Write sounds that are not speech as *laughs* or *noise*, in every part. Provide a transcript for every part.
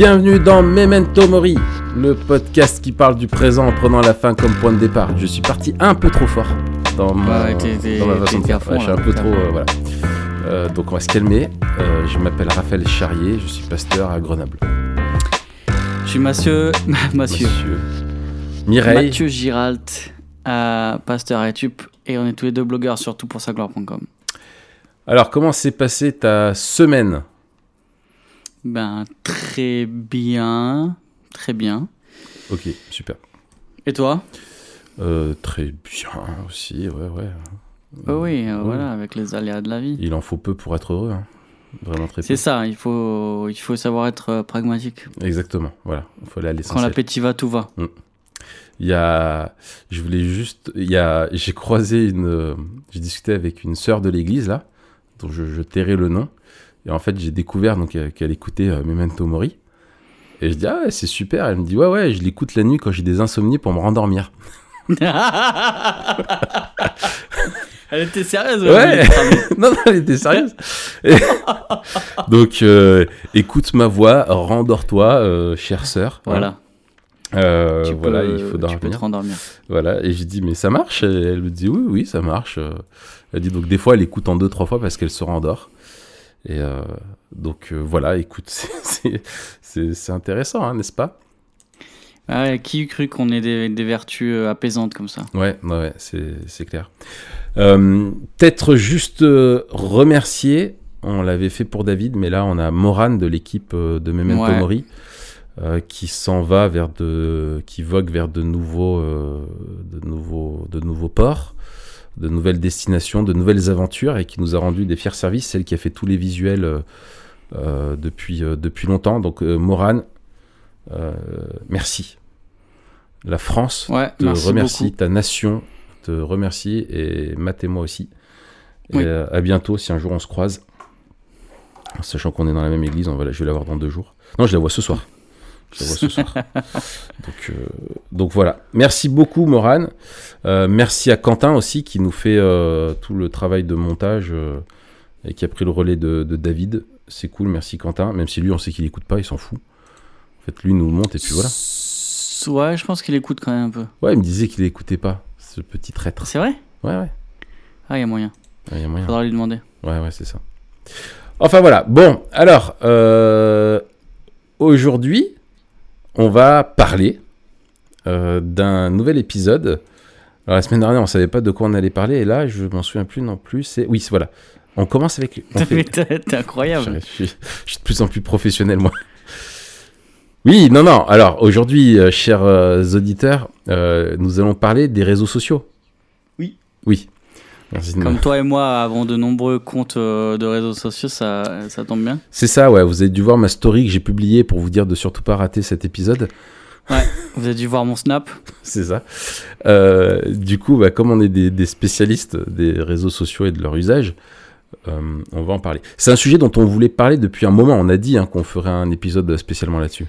Bienvenue dans Memento Mori, le podcast qui parle du présent en prenant la fin comme point de départ. Je suis parti un peu trop fort dans, mon, ma façon de faire. fond, Ouais, je suis un peu trop. euh, voilà. Euh, donc on va se calmer. Euh, je m'appelle Raphaël Charrier, je suis pasteur à Grenoble. Je suis Mathieu, *laughs* Mathieu, Mireille. Mathieu Giralt, pasteur à Etup, et on est tous les deux blogueurs sur toutpoursagloire.com. Alors comment s'est passée ta semaine? Ben, très bien, très bien. Ok, super. Et toi? Euh, très bien aussi, ouais, ouais. Oh oui, euh, voilà, avec les aléas de la vie. Il en faut peu pour être heureux. hein. Vraiment très peu. C'est ça, il faut, il faut savoir être euh, pragmatique. Exactement, voilà. Il faut aller à Quand l'essentiel. l'appétit va, tout va. Il y a, je voulais juste, il y a, j'ai croisé une, j'ai discuté avec une sœur de l'église là, dont je, je tairai le nom, et en fait j'ai découvert donc euh, qu'elle écoutait euh, Memento Mori, et je dis ah ouais, c'est super, elle me dit ouais ouais, je l'écoute la nuit quand j'ai des insomnies pour me rendormir. *laughs* Elle était sérieuse, Ouais. *laughs* non non, elle était sérieuse. Et- *laughs* donc euh, écoute ma voix, rendors-toi, euh, chère sœur. Voilà. Euh, tu voilà, peux, il faut tu peux dormir. te rendormir. Voilà, et j'ai dit, mais ça marche? Et Elle me dit, oui, oui, ça marche. Elle dit, donc des fois, elle écoute en deux, trois fois parce qu'elle se rendort. Et euh, donc euh, voilà, écoute, *laughs* c'est- intéressant, hein, n'est-ce pas? Ouais, qui eût cru qu'on ait des, des vertus euh, apaisantes comme ça? Ouais, ouais, c'est clair. Euh, Peut-être juste remercier, on l'avait fait pour David, mais là, on a Morane de l'équipe de Memento Ouais. Mori. euh, qui s'en va vers de, qui vogue vers de nouveaux, euh, de nouveaux, de nouveaux ports, de nouvelles destinations, de nouvelles aventures, et qui nous a rendu des fiers services, celle qui a fait tous les visuels euh, euh, depuis, euh, depuis longtemps. Donc Morane, merci. La France Ouais, te merci remercie, beaucoup. ta nation te remercie, et Matt et moi aussi. Et Oui. à bientôt si un jour on se croise. Sachant qu'on est dans la même église, on va je vais la voir dans deux jours. Non, je la vois ce soir. Je vois ce soir. *laughs* donc, euh, donc voilà. Merci beaucoup, Morane. Euh, merci à Quentin aussi qui nous fait euh, tout le travail de montage euh, et qui a pris le relais de, de David. C'est cool, merci Quentin. Même si lui, on sait qu'il écoute pas, il s'en fout. En fait, lui nous monte et puis voilà. Ouais, je pense qu'il écoute quand même un peu. Ouais, il me disait qu'il écoutait pas, ce petit traître. C'est vrai? Ouais, ouais. Ah, il y a moyen. Ouais, il y a moyen. Faudra lui demander. Ouais, ouais, c'est ça. Enfin voilà. Bon, alors, euh, aujourd'hui, on va parler euh, d'un nouvel épisode. Alors, la semaine dernière, on savait pas de quoi on allait parler, et là, je m'en souviens plus non plus. C'est oui, c'est- voilà. On commence avec. on *laughs* fait- T'es incroyable. je, suis, je suis de plus en plus professionnel, moi. Oui, non, non. Alors, aujourd'hui, euh, chers euh, auditeurs, euh, nous allons parler des réseaux sociaux. Oui. Oui. Merci de me- Comme toi et moi avons de nombreux comptes euh, de réseaux sociaux, ça, ça tombe bien. C'est ça, ouais. Vous avez dû voir ma story que j'ai publiée pour vous dire de surtout pas rater cet épisode. Vous avez dû voir mon snap. *laughs* C'est ça. Euh, du coup, bah, comme on est des, des spécialistes des réseaux sociaux et de leur usage, euh, on va en parler. C'est un sujet dont on voulait parler depuis un moment. On a dit hein, qu'on ferait un épisode spécialement là-dessus.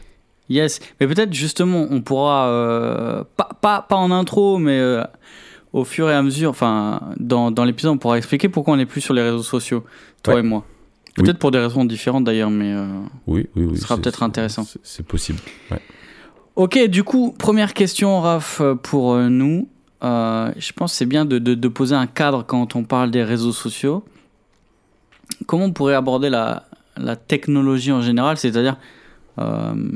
Yes. Mais peut-être justement, on pourra, euh, pas, pas, pas en intro, mais au fur et à mesure, enfin, dans, dans l'épisode, on pourra expliquer pourquoi on n'est plus sur les réseaux sociaux, toi Ouais. et moi. Peut-être pour des raisons différentes d'ailleurs, mais. euh, Oui, oui, oui. Ce sera peut-être intéressant. c'est- possible. Ouais. Ok, du coup, première question, Raph, pour euh, nous. Euh, je pense que c'est bien de, de- de poser un cadre quand on parle des réseaux sociaux. Comment on pourrait aborder la, la technologie en général C'est-à-dire,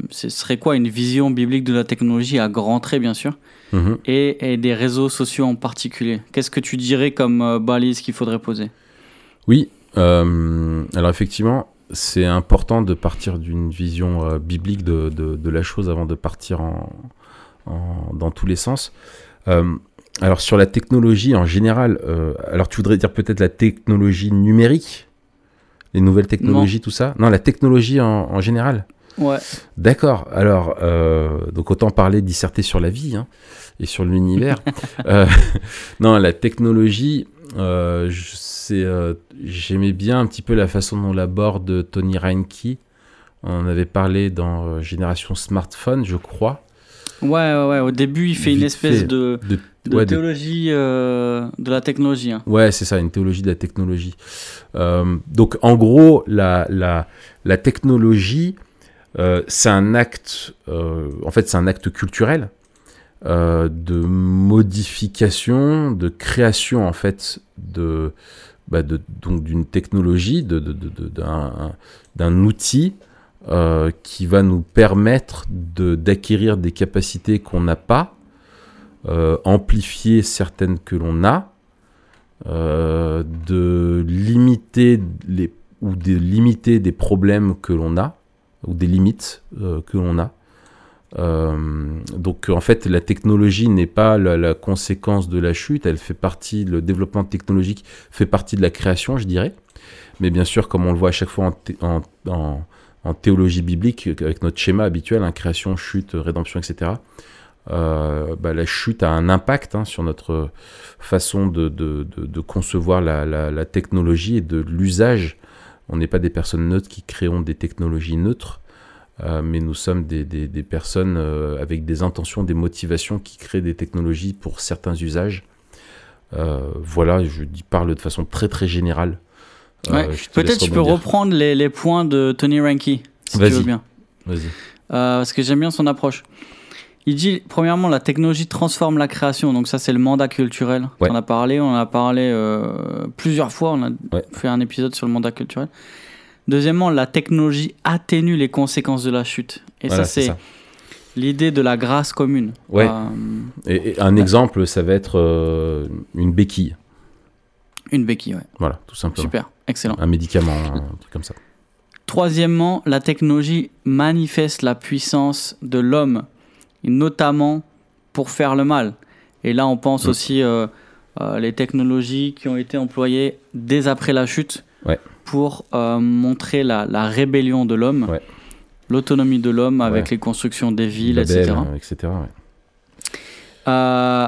ce serait quoi une vision biblique de la technologie à grands traits, bien sûr, Mhm. et, et des réseaux sociaux en particulier? Qu'est-ce que tu dirais comme euh, balise qu'il faudrait poser? Oui. euh, alors effectivement, c'est important de partir d'une vision euh, biblique de, de- de la chose avant de partir en, en- dans tous les sens. Euh, alors sur la technologie en général, euh, alors tu voudrais dire peut-être la technologie numérique, les nouvelles technologies, tout ça? Non, la technologie en, en général? Ouais. D'accord. Alors, euh, donc autant parler, disserter sur la vie hein, et sur l'univers. *laughs* Euh, *laughs* non, la technologie, euh, j'aimais bien un petit peu la façon dont l'aborde Tony Reinke. On en avait parlé dans Génération Smartphone, je crois. Ouais, ouais, ouais. Au début, il fait une espèce fait. de, De, de ouais, de- théologie euh, de la technologie. hein. Ouais, c'est ça, une théologie de la technologie. Euh, donc, en gros, la, la, la technologie, euh, c'est un acte, euh, en fait, c'est un acte culturel euh, de modification, de création, en fait, de, bah, donc d'une technologie, d'un, outil qui va nous permettre d'acquérir des capacités qu'on n'a pas, amplifier certaines que l'on a, de limiter les ou de limiter des problèmes que l'on a ou des limites euh, que l'on a. Euh, donc en fait, la technologie n'est pas la, conséquence de la chute, elle fait partie, le développement technologique fait partie de la création, je dirais. Mais bien sûr, comme on le voit à chaque fois en, en- en- théologie biblique, avec notre schéma habituel, hein, création, chute, rédemption, etc., euh, bah, la chute a un impact hein, sur notre façon de, de- concevoir la- la technologie et de l'usage. On n'est pas des personnes neutres qui créons des technologies neutres, euh, mais nous sommes des, des- des personnes euh, avec des intentions, des motivations qui créent des technologies pour certains usages. Euh, voilà, je dis, parle de façon très très générale. Ouais. Peut-être tu peux reprendre les, les points de Tony Ranky, si tu veux bien. Vas-y. Parce que j'aime bien son approche. Il dit, premièrement, la technologie transforme la création. Donc ça, c'est le mandat culturel. Ouais. On a parlé, on en a parlé euh, plusieurs fois. On a Ouais. fait un épisode sur le mandat culturel. Deuxièmement, la technologie atténue les conséquences de la chute. Et Voilà, ça, c'est l'idée de la grâce commune. Ouais. Euh, Et, et un exemple, ça va être euh, une béquille. une béquille, ouais. Voilà, tout simplement. Super, excellent. Un médicament, un truc comme ça. Troisièmement, la technologie manifeste la puissance de l'homme, et notamment pour faire le mal. Et là, on pense Mm. aussi euh, euh, les technologies qui ont été employées dès après la chute Ouais. pour euh, montrer la, la rébellion de l'homme, Ouais. l'autonomie de l'homme avec Ouais. les constructions des villes, etc. etc. ouais. Euh,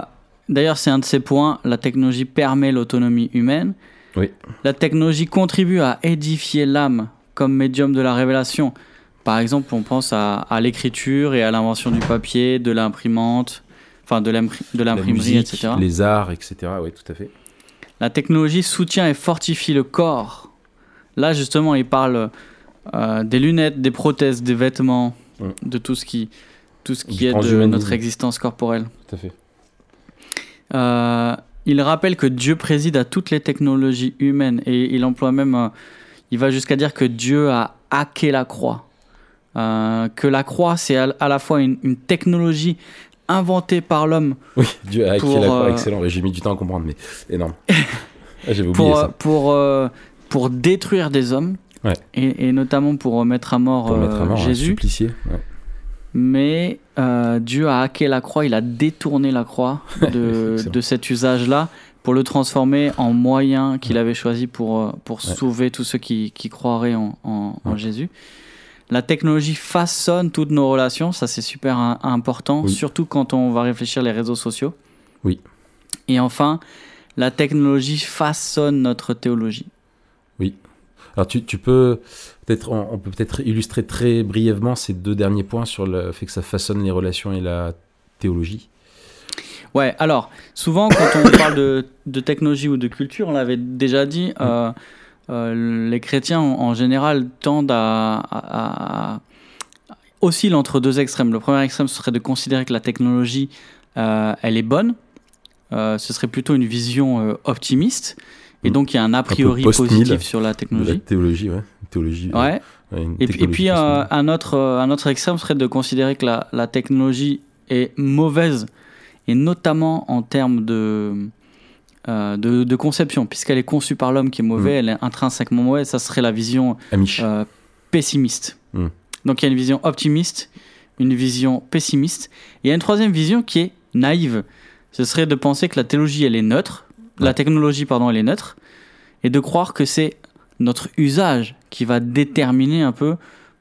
D'ailleurs, c'est un de ces points. La technologie permet l'autonomie humaine. Oui. La technologie contribue à édifier l'âme comme médium de la révélation. Par exemple, on pense à, à l'écriture et à l'invention du papier, de l'imprimante, enfin de l'imprimerie, etc. les arts, etc. Oui, tout à fait. La technologie soutient et fortifie le corps. Là, justement, il parle euh, des lunettes, des prothèses, des vêtements, de tout ce qui, tout ce qui est de notre existence corporelle. Tout à fait. Euh, il rappelle que Dieu préside à toutes les technologies humaines et il emploie même, euh, il va jusqu'à dire que Dieu a hacké la croix. Euh, que la croix, c'est à, à la fois une, une technologie inventée par l'homme Oui, Dieu a acquis Pour, la croix, euh, excellent. J'ai mis du temps à comprendre, mais énorme. *laughs* Ah, J'avais oublié pour, ça. pour, euh, pour détruire des hommes Ouais. et, et notamment pour mettre à mort, Pour euh, mettre à mort Jésus. supplicié. ouais. Mais euh, Dieu a hacké la croix, il a détourné la croix *laughs* de, de cet usage-là pour le transformer en moyen qu'il avait choisi pour, euh, pour Ouais. sauver tous ceux qui, qui croiraient en, en- en Ouais. Jésus. La technologie façonne toutes nos relations, ça c'est super un- important, Oui. surtout quand on va réfléchir les réseaux sociaux. Oui. Et enfin, la technologie façonne notre théologie. Alors tu, tu peux peut-être on, on peut peut-être illustrer très brièvement ces deux derniers points sur le fait que ça façonne les relations et la théologie. Ouais, alors, souvent quand on parle de, de technologie ou de culture, on l'avait déjà dit, euh, euh, les chrétiens en, général tendent à, à- à- oscillent entre deux extrêmes. Le premier extrême, ce serait de considérer que la technologie, euh, elle est bonne. Euh, ce serait plutôt une vision euh, optimiste. Et Mm. donc, il y a un a priori positif sur la De la technologie. théologie, ouais. Théologie. Ouais. Et, puis- et technologie puis, un, autre, un autre extrême serait de considérer que la, la technologie est mauvaise, et notamment en termes de, euh, de, de conception, puisqu'elle est conçue par l'homme qui est mauvais, Mm. elle est intrinsèquement mauvaise, ça serait la vision euh, pessimiste. Mm. Donc il y a une vision optimiste, une vision pessimiste, et il y a une troisième vision qui est naïve. Ce serait de penser que la théologie, elle est neutre, la technologie, pardon, elle est neutre, et de croire que c'est notre usage qui va déterminer un peu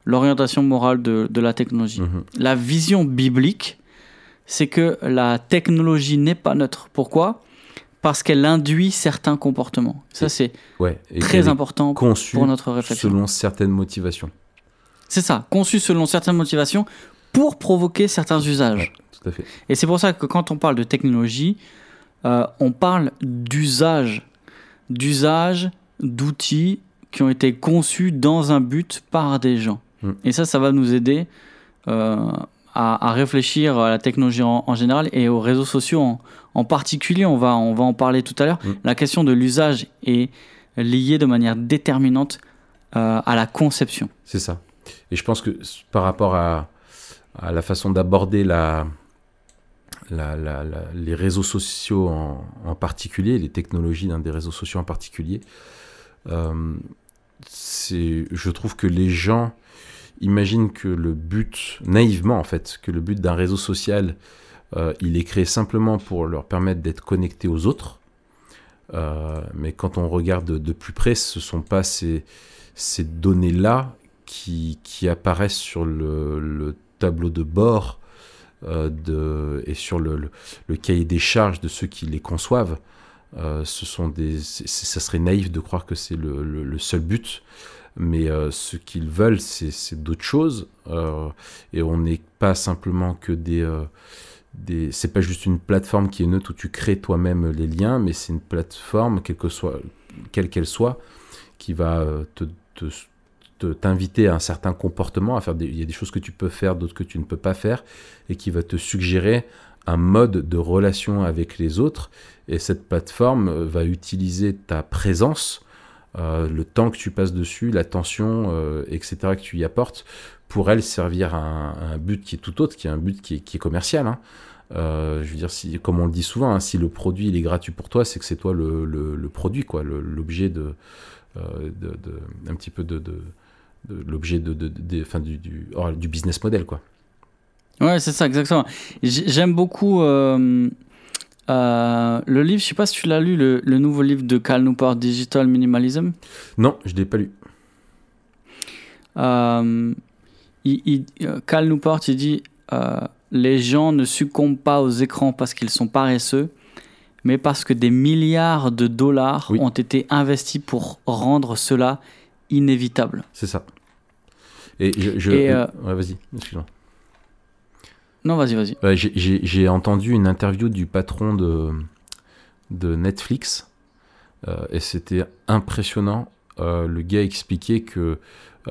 l'orientation morale de, de la technologie. Mhm. La vision biblique, c'est que la technologie n'est pas neutre. Pourquoi? Parce qu'elle induit certains comportements. Ça, c'est Ouais. Très important pour notre réflexion. selon certaines motivations. C'est ça, conçu selon certaines motivations pour provoquer certains usages. Ouais, tout à fait. Et c'est pour ça que quand on parle de technologie, euh, on parle d'usage, d'usage d'outils qui ont été conçus dans un but par des gens. Mm. Et ça, ça va nous aider euh, à, à réfléchir à la technologie en, en général et aux réseaux sociaux en, en particulier. On va, on va en parler tout à l'heure. Mm. La question de l'usage est liée de manière déterminante euh, à la conception. C'est ça. Et je pense que par rapport à, à la façon d'aborder la, la- la- la- les réseaux sociaux en, en particulier, les technologies d'un des réseaux sociaux en particulier, euh, je trouve que les gens imaginent que le but, naïvement en fait, que le but d'un réseau social, euh, il est créé simplement pour leur permettre d'être connectés aux autres. Euh, mais quand on regarde de, plus près, ce sont pas ces, données-là qui, apparaissent sur le, le tableau de bord euh, et sur le, cahier des charges de ceux qui les conçoivent. Ce sont des, ça serait naïf de croire que c'est le, seul but, mais ce qu'ils veulent, c'est d'autres choses. et on n'est pas simplement que des, des c'est pas juste une plateforme qui est neutre où tu crées toi-même les liens, mais c'est une plateforme, quelle quelle soit, qui va euh, te, te- te- t'inviter à un certain comportement, à faire des, il y a des choses que tu peux faire, d'autres que tu ne peux pas faire, et qui va te suggérer un mode de relation avec les autres. Et cette plateforme euh, va utiliser ta présence, euh, le temps que tu passes dessus, l'attention, etc., que tu y apportes, pour elle servir à un, but qui est tout autre, qui est un but qui est, qui est commercial. hein. Euh, je veux dire, si, comme on le dit souvent, hein, si le produit il est gratuit pour toi, c'est que c'est toi le, le- le produit, quoi, l'objet de, euh, de, de- un petit peu de, l'objet de, du, du, oh, du business model, quoi. Ouais, c'est ça, exactement. J'ai- J'aime beaucoup euh, le livre, je sais pas si tu l'as lu, le, le nouveau livre de Cal Newport, Digital Minimalism. Non, je l'ai pas lu. Euh, il, il- Cal Newport, il dit Les gens ne succombent pas aux écrans parce qu'ils sont paresseux, mais parce que des milliards de dollars Oui. ont été investis pour rendre cela inévitable. C'est ça. Et je, je- Et, euh, ouais, vas-y, excuse-moi. Non, vas-y, vas-y. Ouais, j'ai- entendu une interview du patron de, de Netflix euh, et c'était impressionnant. Euh, le gars expliquait que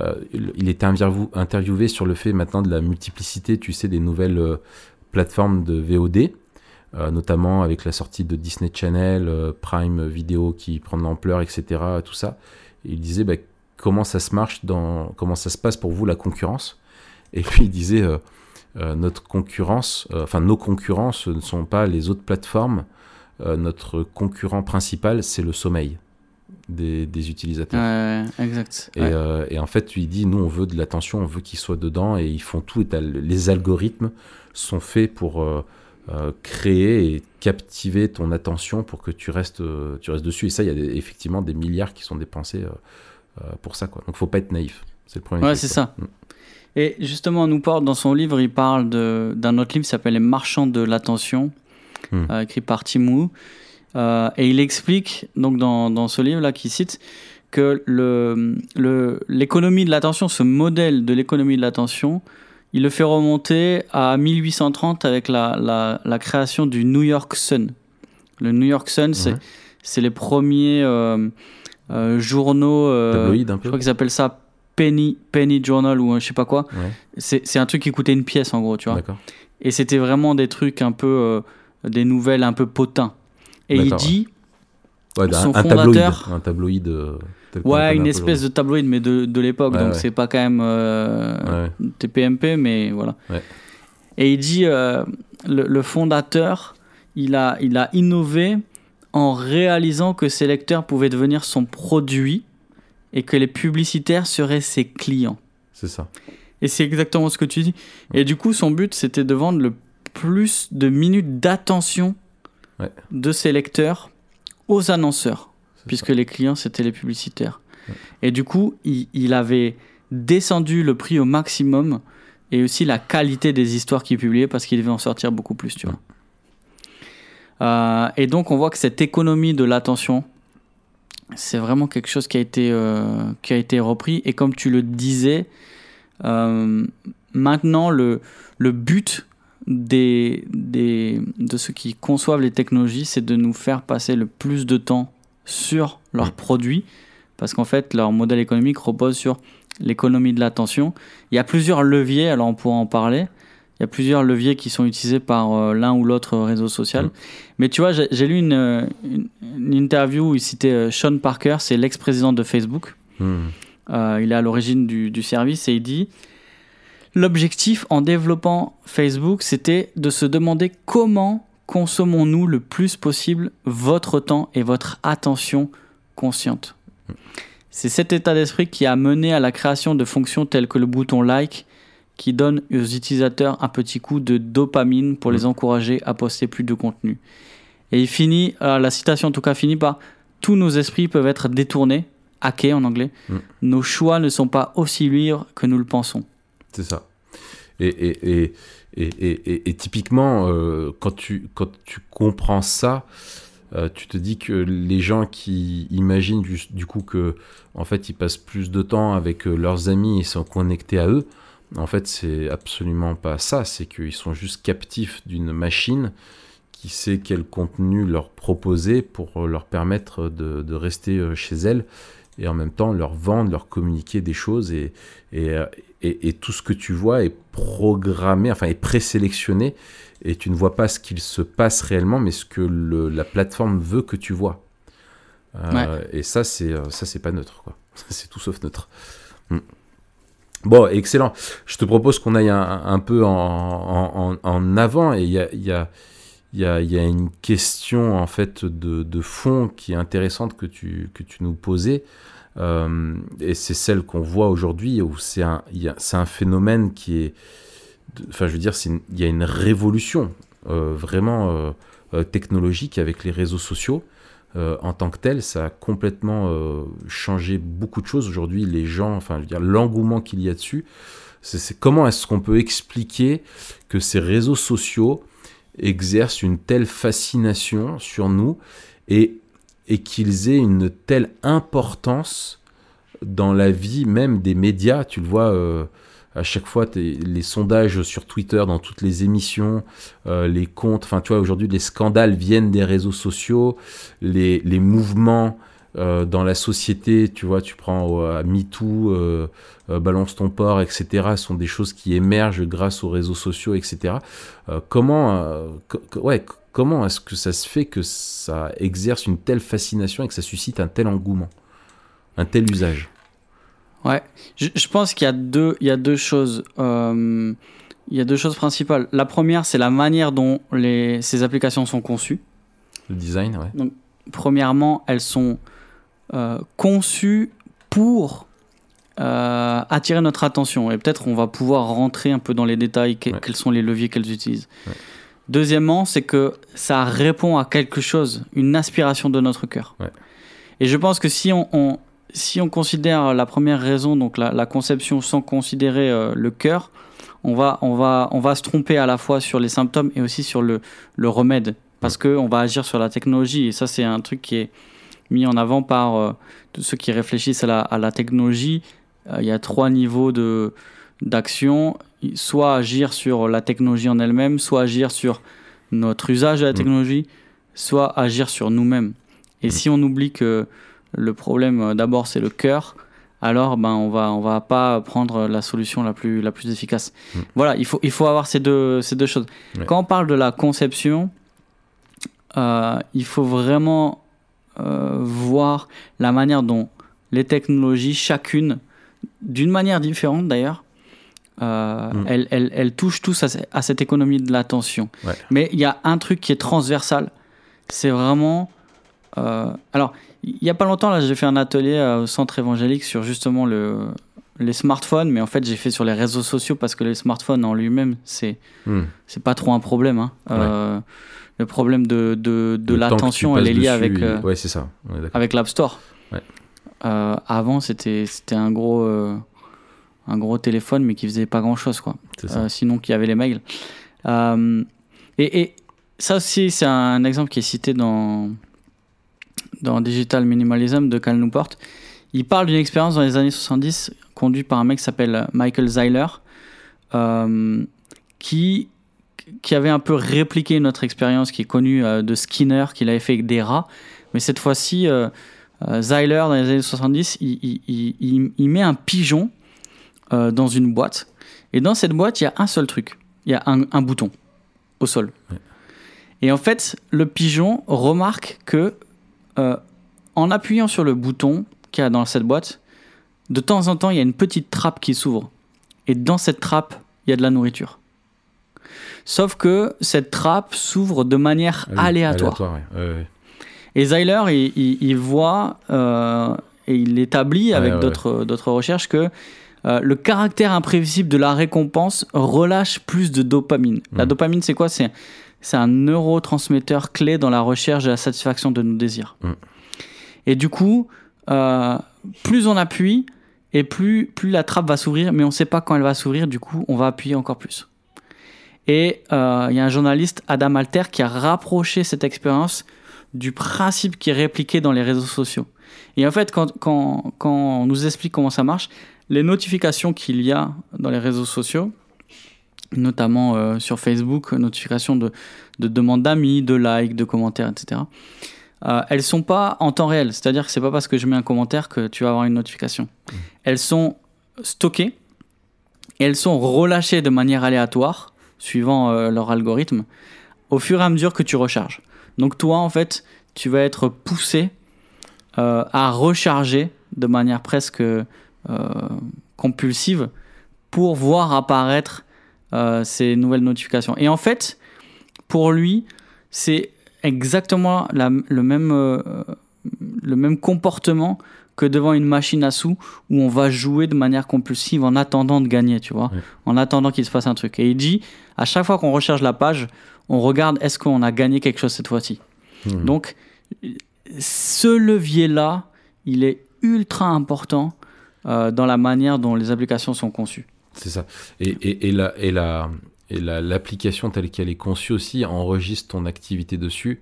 euh, il était interview- interviewé sur le fait maintenant de la multiplicité, tu sais, des nouvelles euh, plateformes de VOD, euh, notamment avec la sortie de Disney Channel, Prime Video qui prend de l'ampleur, etc. Tout ça. Il disait bah, comment ça se marche dans, comment ça se passe pour vous la concurrence? Et puis il disait notre concurrence, enfin nos concurrents, ce ne sont pas les autres plateformes. Notre concurrent principal, c'est le sommeil des, des utilisateurs. Ouais, exact. Et, Ouais. euh, et en fait, lui dis, nous, on veut de l'attention, on veut qu'ils soient dedans, et ils font tout. Et les algorithmes sont faits pour euh, euh, créer et captiver ton attention pour que tu restes, tu restes dessus. Et ça, il y a des- effectivement des milliards qui sont dépensés pour ça. Quoi. Donc, faut pas être naïf. C'est le premier. Ouais, c'est ça. Et justement, Newport, dans son livre, il parle d'un autre livre qui s'appelle Les marchands de l'attention, euh, écrit par Tim Wu. Euh, et il explique, donc dans, dans ce livre-là qu'il cite, que le- le- l'économie de l'attention, ce modèle de l'économie de l'attention, il le fait remonter à 1830 avec la, la- la création du New York Sun. Le New York Sun, c'est Ouais. c'est les premiers euh, euh, journaux. Tabloïd un je peu. crois qu'ils appellent ça Penny, Penny Journal ou je sais pas quoi. Ouais, C'est un truc qui coûtait une pièce en gros, tu vois. Et c'était vraiment des trucs un peu. des nouvelles un peu potins. Et il dit. Ouais, Son un tabloïd. fondateur- Un tabloïd. euh, Ouais, une espèce de tabloïd, mais de, de l'époque. Ouais, donc ouais. c'est pas quand même euh. TPMP, mais voilà. Et il dit euh, le, le fondateur, il a, il a innové en réalisant que ses lecteurs pouvaient devenir son produit et que les publicitaires seraient ses clients. C'est ça. Et c'est exactement ce que tu dis. Et du coup, son but, c'était de vendre le plus de minutes d'attention Ouais. de ses lecteurs aux annonceurs, puisque ça. les clients, c'était les publicitaires. Ouais. Et du coup, il, il avait descendu le prix au maximum et aussi la qualité des histoires qu'il publiait parce qu'il devait en sortir beaucoup plus, tu vois. Euh, et donc, on voit que cette économie de l'attention, c'est vraiment quelque chose qui a été, euh, qui a été repris. Et comme tu le disais, euh, maintenant, le, le but des, des, de ceux qui conçoivent les technologies, c'est de nous faire passer le plus de temps sur leurs produits, parce qu'en fait, leur modèle économique repose sur l'économie de l'attention. Il y a plusieurs leviers, alors on pourra en parler. Il y a plusieurs leviers qui sont utilisés par euh, l'un ou l'autre réseau social. Mais tu vois, j'ai lu une, une, une interview où il citait euh, Sean Parker, c'est l'ex-président de Facebook. Hmm. Euh, il est à l'origine du, du service et il dit L'objectif en développant Facebook, c'était de se demander comment consommons-nous le plus possible votre temps et votre attention consciente. C'est cet état d'esprit qui a mené à la création de fonctions telles que le bouton like qui donne aux utilisateurs un petit coup de dopamine pour les encourager à poster plus de contenu. Et il finit, euh, la citation en tout cas finit par Tous nos esprits peuvent être détournés, hackés en anglais. Mm. Nos choix ne sont pas aussi libres que nous le pensons. C'est ça. Et, et, et, et, typiquement, euh, quand, tu, quand tu comprends ça, euh, tu te dis que les gens qui imaginent du, du coup que en fait ils passent plus de temps avec euh, leurs amis et sont connectés à eux, en fait c'est absolument pas ça. C'est qu'ils sont juste captifs d'une machine qui sait quel contenu leur proposer pour leur permettre de, rester chez elle et en même temps leur vendre, leur communiquer des choses et, et, et, et tout ce que tu vois est programmé, enfin est présélectionné et tu ne vois pas ce qu'il se passe réellement mais ce que le- la plateforme veut que tu vois. Euh, Ouais. Et ça c'est euh, ça c'est pas neutre quoi. *laughs* c'est tout sauf neutre. Mm. Bon, excellent. Je te propose qu'on aille un, un peu en, en, en- avant et il y a, y, a, il y, a, il y a une question en fait de, de fond qui est intéressante que tu, que tu nous posais. Euh, et c'est celle qu'on voit aujourd'hui où c'est un, un phénomène qui est. Enfin, je veux dire, il y a une révolution euh, vraiment euh, technologique avec les réseaux sociaux. En tant que tel, ça a complètement changé beaucoup de choses. Aujourd'hui, les gens, enfin, je veux dire, l'engouement qu'il y a dessus, c'est comment est-ce qu'on peut expliquer que ces réseaux sociaux exercent une telle fascination sur nous et, et qu'ils aient une telle importance dans la vie même des médias. Tu le vois euh, à chaque fois, les sondages sur Twitter, dans toutes les émissions, euh, les comptes, enfin tu vois, aujourd'hui les scandales viennent des réseaux sociaux, les, les mouvements euh, dans la société, tu vois, tu prends MeToo, Balance ton port, etc., sont des choses qui émergent grâce aux réseaux sociaux, etc. Comment, co- co- ouais, comment est-ce que ça se fait que ça exerce une telle fascination et que ça suscite un tel engouement, un tel usage? Ouais, je, je pense qu'il y a deux, il y a deux choses. euh, il y a deux choses principales. La première, c'est la manière dont les, ces applications sont conçues. Le design, ouais. Premièrement, elles sont euh, conçues pour euh, attirer notre attention. Et peut-être on va pouvoir rentrer un peu dans les détails, que- Ouais. quels sont les leviers qu'elles utilisent. Ouais. Deuxièmement, c'est que ça répond à quelque chose, une aspiration de notre cœur. Ouais. Et je pense que si on, on- si on considère la première raison, donc la, la conception sans considérer euh, le cœur, on va, on, va, on va se tromper à la fois sur les symptômes et aussi sur le, le remède. Parce qu'on va agir sur la technologie. Et ça, c'est un truc qui est mis en avant par euh, tous ceux qui réfléchissent à la, à la technologie. Euh, il y a trois niveaux de, d'action. Soit agir sur la technologie en elle-même, soit agir sur notre usage de la Mm. technologie, soit agir sur nous-mêmes. Et Mm. si on oublie que le problème euh, d'abord c'est le cœur, alors ben on va on va pas prendre la solution la plus la plus efficace. Mm. Voilà, il faut il faut avoir ces deux ces deux choses. Ouais. Quand on parle de la conception, euh, il faut vraiment euh, voir la manière dont les technologies, chacune, d'une manière différente d'ailleurs, euh, Mm. elles, elles- elles touchent tous à, ce- à cette économie de l'attention. Ouais. Mais il y a un truc qui est transversal, c'est vraiment... euh, alors, il n'y a pas longtemps, là, j'ai fait un atelier euh, au centre évangélique sur justement le, les smartphones, mais en fait, j'ai fait sur les réseaux sociaux parce que les smartphones en lui-même, c'est c'est pas trop un problème. hein. Euh, le problème de, l'attention, elle est liée avec, Ouais, ça. l'App Store. Avant, c'était un gros, un gros téléphone, mais qui faisait pas grand chose, quoi. Euh, sinon, qu'il y avait les mails. Euh, et, et ça aussi, c'est un exemple qui est cité dans, dans Digital Minimalism de Cal Newport. Il parle d'une expérience dans les années 70 conduite par un mec qui s'appelle Michael Zeiler, euh, qui, qui avait un peu répliqué notre expérience qui est connue euh, de Skinner, qu'il avait fait avec des rats. Mais cette fois-ci, euh, euh, Zeiler, dans les années 70, il, il- il- il- il met un pigeon euh, dans une boîte. Et dans cette boîte, il y a un seul truc. Il y a un, un bouton au sol. Ouais. Et en fait, le pigeon remarque que euh, en appuyant sur le bouton qu'il y a dans cette boîte, de temps en temps, il y a une petite trappe qui s'ouvre. Et dans cette trappe, il y a de la nourriture. Sauf que cette trappe s'ouvre de manière Ah oui, aléatoire. ouais. Ouais, ouais. Et Zeiler, il, il- il voit euh, et il établit avec d'autres recherches que euh, le caractère imprévisible de la récompense relâche plus de dopamine. La Mhm. dopamine, c'est quoi? C'est c'est un neurotransmetteur clé dans la recherche de la satisfaction de nos désirs. Mhm. Et du coup, euh, plus on appuie et plus, plus la trappe va s'ouvrir, mais on ne sait pas quand elle va s'ouvrir, du coup, on va appuyer encore plus. Et euh, il y a un journaliste, Adam Alter, qui a rapproché cette expérience du principe qui est répliqué dans les réseaux sociaux. Et en fait, quand, quand, quand on nous explique comment ça marche, les notifications qu'il y a dans les réseaux sociaux, notamment euh, sur Facebook, notifications de, de demandes d'amis, de likes, de commentaires, etc., euh, elles sont pas en temps réel. C'est-à-dire que c'est pas parce que je mets un commentaire que tu vas avoir une notification. Elles sont stockées et elles sont relâchées de manière aléatoire, suivant euh, leur algorithme, au fur et à mesure que tu recharges. Donc toi, en fait, tu vas être poussé euh, à recharger de manière presque compulsive pour voir apparaître euh, ces nouvelles notifications. Et en fait, pour lui, c'est exactement la- le, même, euh, le même comportement que devant une machine à sous où on va jouer de manière compulsive en attendant de gagner, tu vois, en attendant qu'il se passe un truc. Et il dit, à chaque fois qu'on recharge la page, on regarde est-ce qu'on a gagné quelque chose cette fois-ci? Mhm. Donc, ce levier-là, il est ultra important euh, dans la manière dont les applications sont conçues. C'est ça. Et, la, l'application telle qu'elle est conçue aussi enregistre ton activité dessus.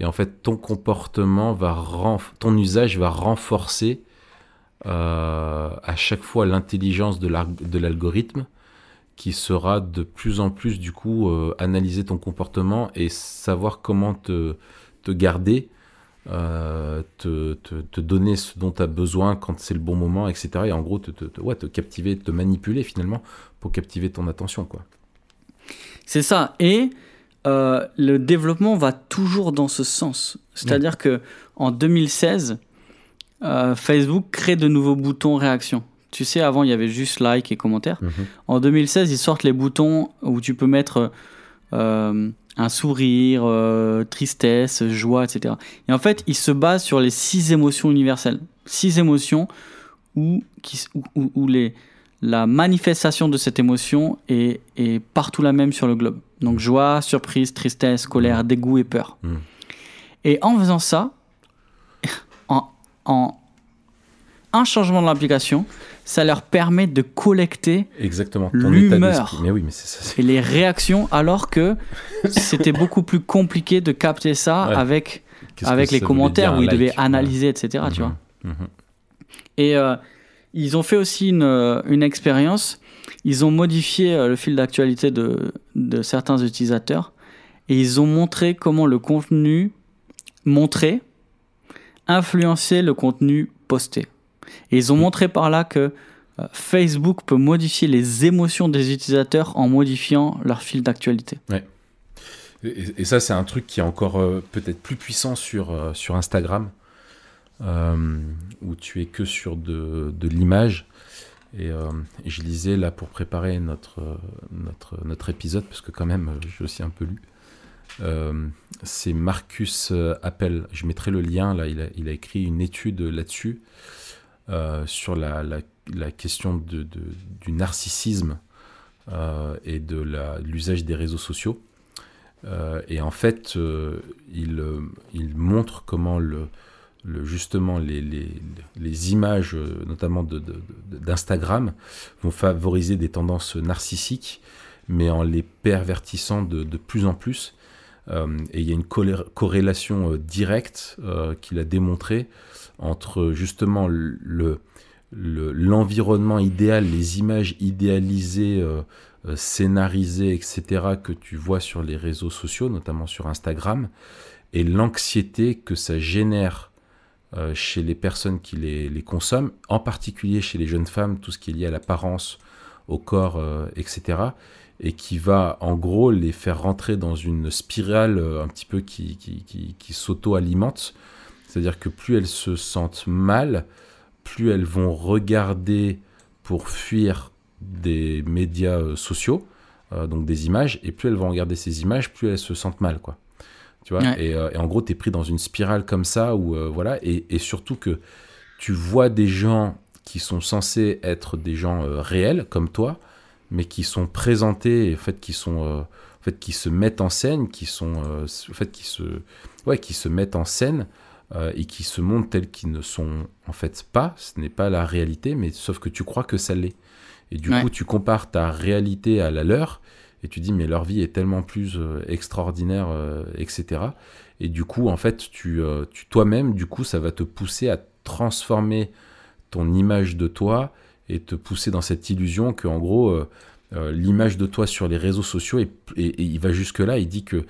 Et en fait, ton comportement va renf- ton usage va renforcer euh, à chaque fois l'intelligence de l'algorithme qui sera de plus en plus du coup euh, analyser ton comportement et savoir comment te, te garder, euh, te, te, te donner ce dont tu as besoin quand c'est le bon moment, etc. Et en gros, te, te, te- ouais, te captiver, te manipuler finalement pour captiver ton attention. Quoi. C'est ça. Et euh, le développement va toujours dans ce sens. C'est-à-dire que en 2016, euh, Facebook crée de nouveaux boutons réaction. Tu sais, avant, il y avait juste like et commentaire. En 2016, ils sortent les boutons où tu peux mettre euh, un sourire, euh, tristesse, joie, etc. Et en fait, ils se basent sur les six émotions universelles. Six émotions où, qui, où, où- les, la manifestation de cette émotion est, est partout la même sur le globe. Donc joie, surprise, tristesse, colère, dégoût et peur. Mm. Et en faisant ça, *laughs* en, en un changement de l'application, ça leur permet de collecter Exactement. L'humeur. Mais oui, mais c'est ça. c'est- et les réactions, alors que *laughs* c'était beaucoup plus compliqué de capter ça Ouais. avec, avec les commentaires où ils devaient like analyser, etc. Tu Mhm. vois. Mhm. Et euh, ils ont fait aussi une, euh, une expérience. Ils ont modifié euh, le fil d'actualité de, de certains utilisateurs et ils ont montré comment le contenu montré influençait le contenu posté. Et ils ont montré par là que euh, Facebook peut modifier les émotions des utilisateurs en modifiant leur fil d'actualité. Et, ça, c'est un truc qui est encore euh, peut-être plus puissant sur, euh, sur Instagram, où tu es que sur de, de l'image. Et, je lisais là pour préparer notre, notre, notre épisode, parce que quand même, j'ai aussi un peu lu. C'est Marcus Appel. Je mettrai le lien là. Il a, écrit une étude là-dessus sur la, la, question de, du narcissisme euh, et de l'usage des réseaux sociaux. Euh, et en fait, euh, il, euh, il montre comment le, justement les, les, les images, euh, notamment d'Instagram, vont favoriser des tendances narcissiques, mais en les pervertissant de, de plus en plus. Euh, et il y a une corrélation euh, directe euh, qu'il a démontré entre justement le, le- l'environnement idéal, les images idéalisées, euh, euh, scénarisées, etc., que tu vois sur les réseaux sociaux, notamment sur Instagram, et l'anxiété que ça génère euh, chez les personnes qui les, consomment, en particulier chez les jeunes femmes, tout ce qui est lié à l'apparence, au corps, etc. Et qui va en gros les faire rentrer dans une spirale un petit peu qui s'auto-alimente. C'est-à-dire que plus elles se sentent mal, plus elles vont regarder pour fuir des médias sociaux, donc des images, et plus elles vont regarder ces images, plus elles se sentent mal, quoi. Tu vois? Et, et, en gros, tu es pris dans une spirale comme ça, où, voilà, et, et, surtout que tu vois des gens qui sont censés être des gens réels, comme toi, mais qui sont présentés, en fait, qui sont... en fait, qui se mettent en scène, qui sont, en fait, qui se, ouais, qui se mettent en scène et qui se montrent tels qu'ils ne sont en fait pas. Ce n'est pas la réalité, mais sauf que tu crois que ça l'est. Et du ouais. coup, tu compares ta réalité à la leur, et tu dis, mais leur vie est tellement plus euh, extraordinaire, euh, etc. Et du coup, en fait, tu, euh, tu toi-même, du coup, ça va te pousser à transformer ton image de toi et te pousser dans cette illusion que, en gros, l'image de toi sur les réseaux sociaux, et, et, et il va jusque-là, il dit que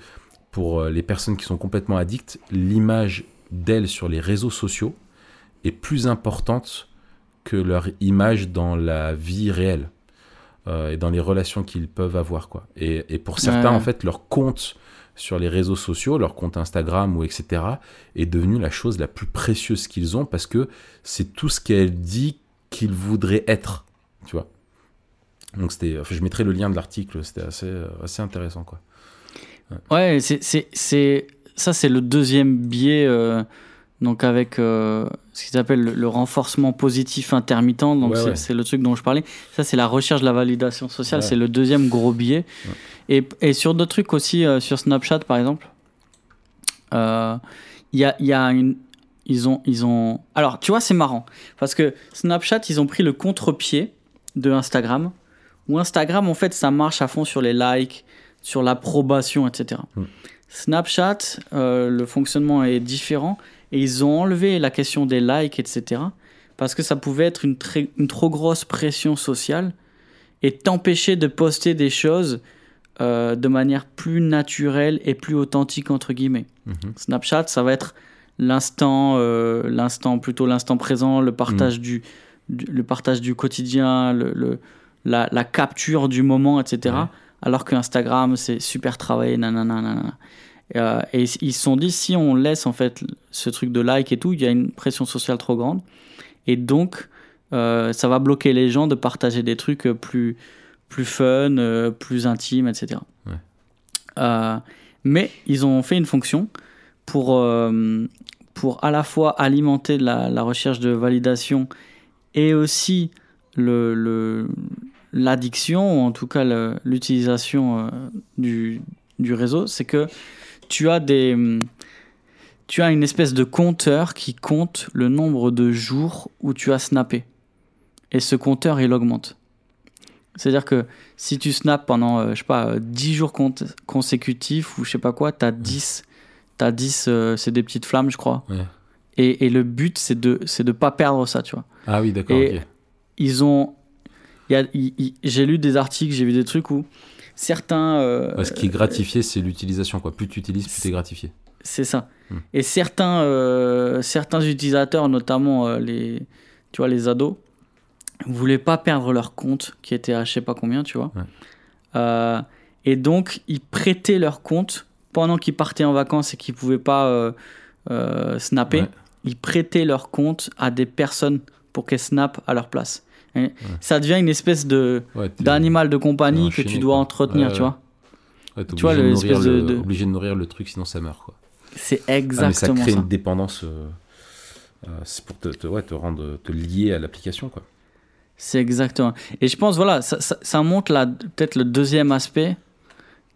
pour les personnes qui sont complètement addictes, l'image d'elles sur les réseaux sociaux est plus importante que leur image dans la vie réelle euh, et dans les relations qu'ils peuvent avoir quoi. Et, et pour certains ouais. en fait leur compte sur les réseaux sociaux, leur compte Instagram ou etc est devenu la chose la plus précieuse qu'ils ont parce que c'est tout ce qu'elle dit qu'ils voudraient être, tu vois. Donc c'était, enfin, je mettrai le lien de l'article, c'était assez, assez intéressant quoi. Ouais, ouais c'est, c'est, ça c'est le deuxième biais. Euh donc avec euh, ce qu'ils appellent le, le, renforcement positif intermittent, donc ouais, c'est, ouais. le truc dont je parlais. Ça, c'est la recherche de la validation sociale, ouais. c'est le deuxième gros biais. Et, et, sur d'autres trucs aussi, euh, sur Snapchat par exemple, il y, a, y a une... Ils ont, ils ont... Alors, tu vois, c'est marrant, parce que Snapchat, ils ont pris le contre-pied de Instagram, où Instagram, en fait, ça marche à fond sur les likes, sur l'approbation, etc. Snapchat, euh, le fonctionnement est différent et ils ont enlevé la question des likes, etc. Parce que ça pouvait être une, très, une trop grosse pression sociale et t'empêcher de poster des choses euh, de manière plus naturelle et plus authentique, entre guillemets. Mm-hmm. Snapchat, ça va être l'instant, euh, l'instant plutôt l'instant présent, le partage, mm. du, du, le partage du quotidien, le, le la, la, capture du moment, etc. Ouais. Alors que Instagram, c'est super travaillé, nanana, nanana. Euh, et ils se sont dit, si on laisse en fait ce truc de like et tout, il y a une pression sociale trop grande. Et donc, euh, ça va bloquer les gens de partager des trucs plus, plus fun, euh, plus intimes, etc. Ouais. Euh, mais ils ont fait une fonction pour, euh, pour à la fois alimenter la, la recherche de validation et aussi le, le, l'addiction, ou en tout cas l'utilisation du, du réseau. C'est que tu as des tu as une espèce de compteur qui compte le nombre de jours où tu as snappé. Et ce compteur, il augmente. C'est-à-dire que si tu snaps pendant, euh, je sais pas, 10 jours consécutifs ou je sais pas quoi, tu as 10, as 10 euh, c'est des petites flammes, je crois. Ouais. Et, et, le but, c'est de ne pas perdre ça, tu vois. Ah oui, d'accord. Okay. ils ont. J'ai lu des articles, j'ai vu des trucs où certains. Euh, ce qui est gratifié, c'est l'utilisation. quoi. Plus tu utilises, plus tu es gratifié. C'est ça. Hmm. Et certains, euh, certains utilisateurs, notamment euh, les, tu vois, les ados, voulaient pas perdre leur compte qui était à je sais pas combien, tu vois. Ouais. Et donc, ils prêtaient leur compte pendant qu'ils partaient en vacances et qu'ils pouvaient pas snapper. Ouais. Ils prêtaient leur compte à des personnes pour qu'elles snappent à leur place. Ça devient une espèce de d'animal de compagnie que tu dois quoi. entretenir, tu vois. tu vois, de, de... obligé de nourrir le truc, sinon ça meurt, quoi. C'est exactement ah, mais ça. crée ça. une dépendance. Euh, euh, c'est pour te, te, ouais, te rendre te lier à l'application, quoi. C'est exactement. Et je pense, voilà, ça, ça, ça montre peut-être le deuxième aspect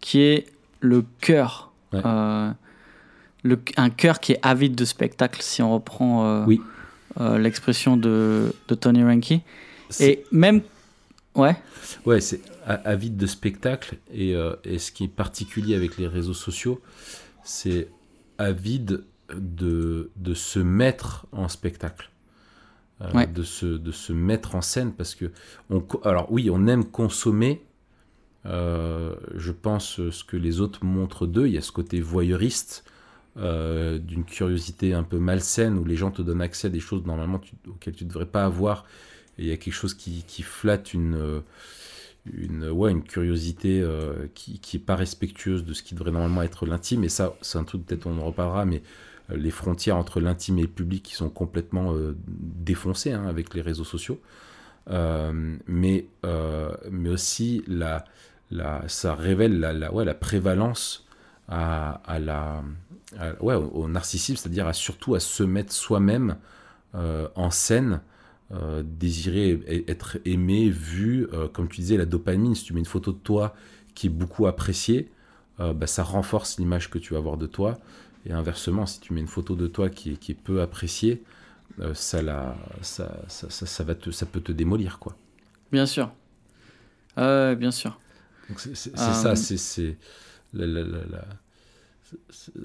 qui est le cœur. Ouais. Euh, le, un cœur qui est avide de spectacle, si on reprend oui. L'expression de, de, Tony Ranky. Et même. Ouais. Ouais, c'est avide de spectacle. Et, euh, et ce qui est particulier avec les réseaux sociaux, c'est avide de, de se mettre en spectacle. Euh, ouais. de, se, de se mettre en scène parce que on, alors oui on aime consommer euh, je pense ce que les autres montrent d'eux il y a ce côté voyeuriste d'une curiosité un peu malsaine où les gens te donnent accès à des choses normalement auxquelles tu ne devrais pas avoir. Il y a quelque chose qui, qui flatte une, une, ouais, une curiosité qui n'est pas respectueuse de ce qui devrait normalement être l'intime. Et ça, c'est un truc, peut-être on en reparlera, mais les frontières entre l'intime et le public qui sont complètement défoncées hein, avec les réseaux sociaux. Euh, mais, euh, mais aussi la, la, ça révèle la, la, ouais, la prévalence à, la, ouais, au, narcissisme, c'est-à-dire à, surtout à se mettre soi-même euh, en scène, désirer être aimé, vu, comme tu disais, la dopamine, si tu mets une photo de toi qui est beaucoup appréciée, bah, ça renforce l'image que tu vas avoir de toi. Et inversement, si tu mets une photo de toi qui est, qui est peu appréciée, euh, ça, la, ça, ça, ça, va te, ça peut te démolir, quoi. Bien sûr. Euh, bien sûr. C'est ça, euh, c'est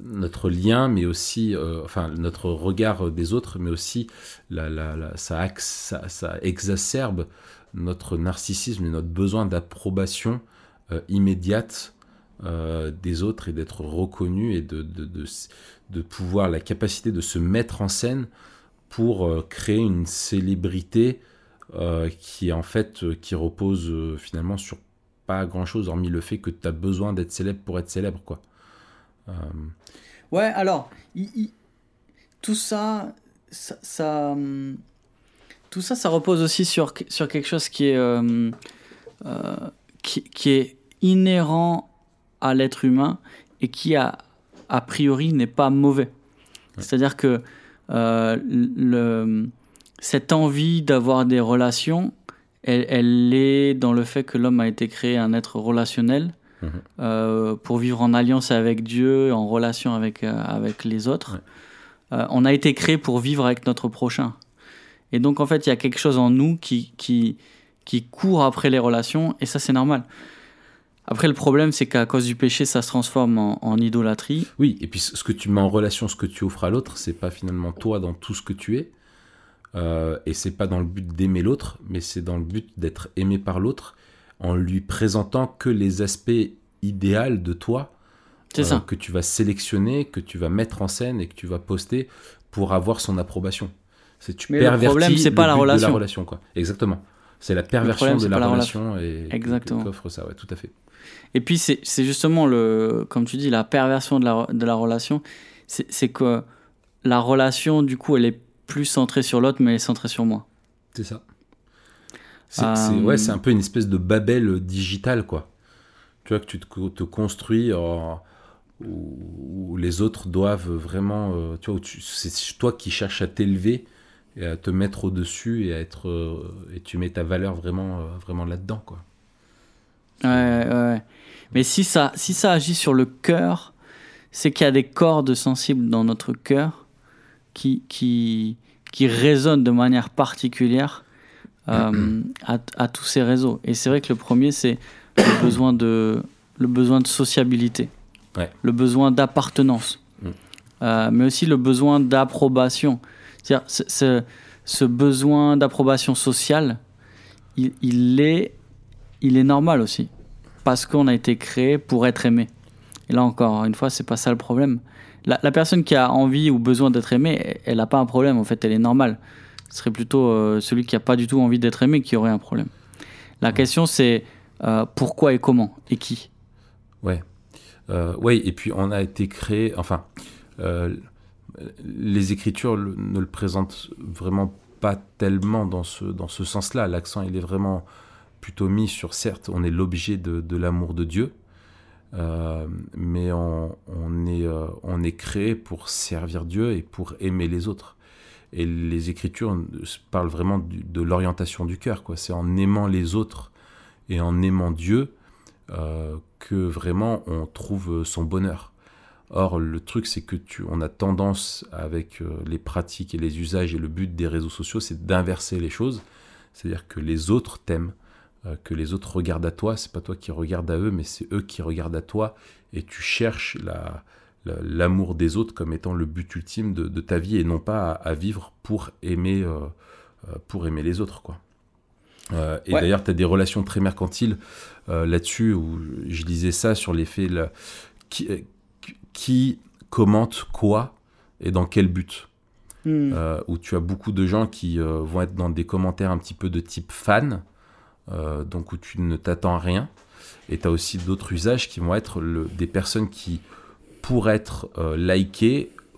notre lien, mais aussi, enfin, notre regard des autres, mais aussi ça, exacerbe notre narcissisme et notre besoin d'approbation immédiate des autres et d'être reconnu et de, de, de, pouvoir, la capacité de se mettre en scène pour euh, créer une célébrité euh, qui en fait euh, qui repose finalement sur pas grand chose hormis le fait que tu as besoin d'être célèbre pour être célèbre quoi. Ouais, alors tout ça, ça, hum, tout ça, ça repose aussi sur, sur quelque chose qui est, qui, qui, est inhérent à l'être humain et qui a, a priori n'est pas mauvais. C'est-à-dire que euh, le, cette envie d'avoir des relations, elle, est dans le fait que l'homme a été créé un être relationnel euh, pour vivre en alliance avec Dieu, en relation avec, euh, avec les autres. on a été créé pour vivre avec notre prochain. Et donc, en fait, il y a quelque chose en nous qui, qui, qui court après les relations, et ça, c'est normal. Après, le problème, c'est qu'à cause du péché, ça se transforme en, idolâtrie. Oui, et puis ce que tu mets en relation, ce que tu offres à l'autre, c'est pas finalement toi dans tout ce que tu es. Euh, et c'est pas dans le but d'aimer l'autre, mais c'est dans le but d'être aimé par l'autre en lui présentant que les aspects idéaux de toi euh, ça. que tu vas sélectionner, que tu vas mettre en scène et que tu vas poster pour avoir son approbation. C'est tu mais le problème, c'est pas la relation. La relation quoi. Exactement. C'est la perversion de la, relation, et Exactement. offre ça, ouais, tout à fait. Et puis, c'est justement, le, comme tu dis, la perversion de la, de la relation. C'est que la relation, du coup, elle est plus centrée sur l'autre, mais elle est centrée sur moi. C'est ça. C'est euh, ouais, un peu une espèce de Babel digital, quoi. Tu vois, que tu te, te construis où, les autres doivent vraiment. Euh, tu vois, c'est toi qui cherches à t'élever et à te mettre au-dessus et à être. Euh, et tu mets ta valeur vraiment, vraiment là-dedans, quoi. Ouais, ouais. Mais si ça, si ça agit sur le cœur, c'est qu'il y a des cordes sensibles dans notre cœur qui, qui, qui résonnent de manière particulière euh, à, à, tous ces réseaux. Et c'est vrai que le premier, c'est le *coughs* besoin de, le besoin de sociabilité, le besoin d'appartenance, mm. euh, mais aussi le besoin d'approbation. C'est-à-dire, ce, ce besoin d'approbation sociale, il, il, est, il est normal aussi parce qu'on a été créé pour être aimé. Et là encore, une fois, c'est pas ça le problème. La, personne qui a envie ou besoin d'être aimée, elle n'a pas un problème, en fait, elle est normale. Ce serait plutôt euh, celui qui n'a pas du tout envie d'être aimé qui aurait un problème. La question, c'est euh, pourquoi et comment et qui? Ouais. Euh, ouais, et puis on a été créé, enfin, les Écritures ne le présentent vraiment pas tellement dans ce, dans ce sens-là. L'accent, il est vraiment plutôt mis sur, certes, on est l'objet de, l'amour de Dieu, euh, mais on, est, euh, on est créé pour servir Dieu et pour aimer les autres. Et les Écritures parlent vraiment de l'orientation du cœur. quoi. C'est en aimant les autres et en aimant Dieu euh, que vraiment on trouve son bonheur. Or, le truc, c'est que tu, on a tendance, avec les pratiques et les usages et le but des réseaux sociaux, c'est d'inverser les choses. C'est-à-dire que les autres t'aiment, euh, que les autres regardent à toi. C'est pas toi qui regardes à eux, mais c'est eux qui regardent à toi. Et tu cherches l'amour des autres comme étant le but ultime de, ta vie et non pas à, vivre pour aimer, euh, euh, pour aimer les autres. Quoi. et d'ailleurs, tu as des relations très mercantiles là-dessus, où je disais ça sur l'effet qui, qui, commente quoi et dans quel but? Hmm. Euh, où tu as beaucoup de gens qui euh, vont être dans des commentaires un petit peu de type fan, euh, donc où tu ne t'attends à rien. Et tu as aussi d'autres usages qui vont être le- des personnes qui, pour être euh,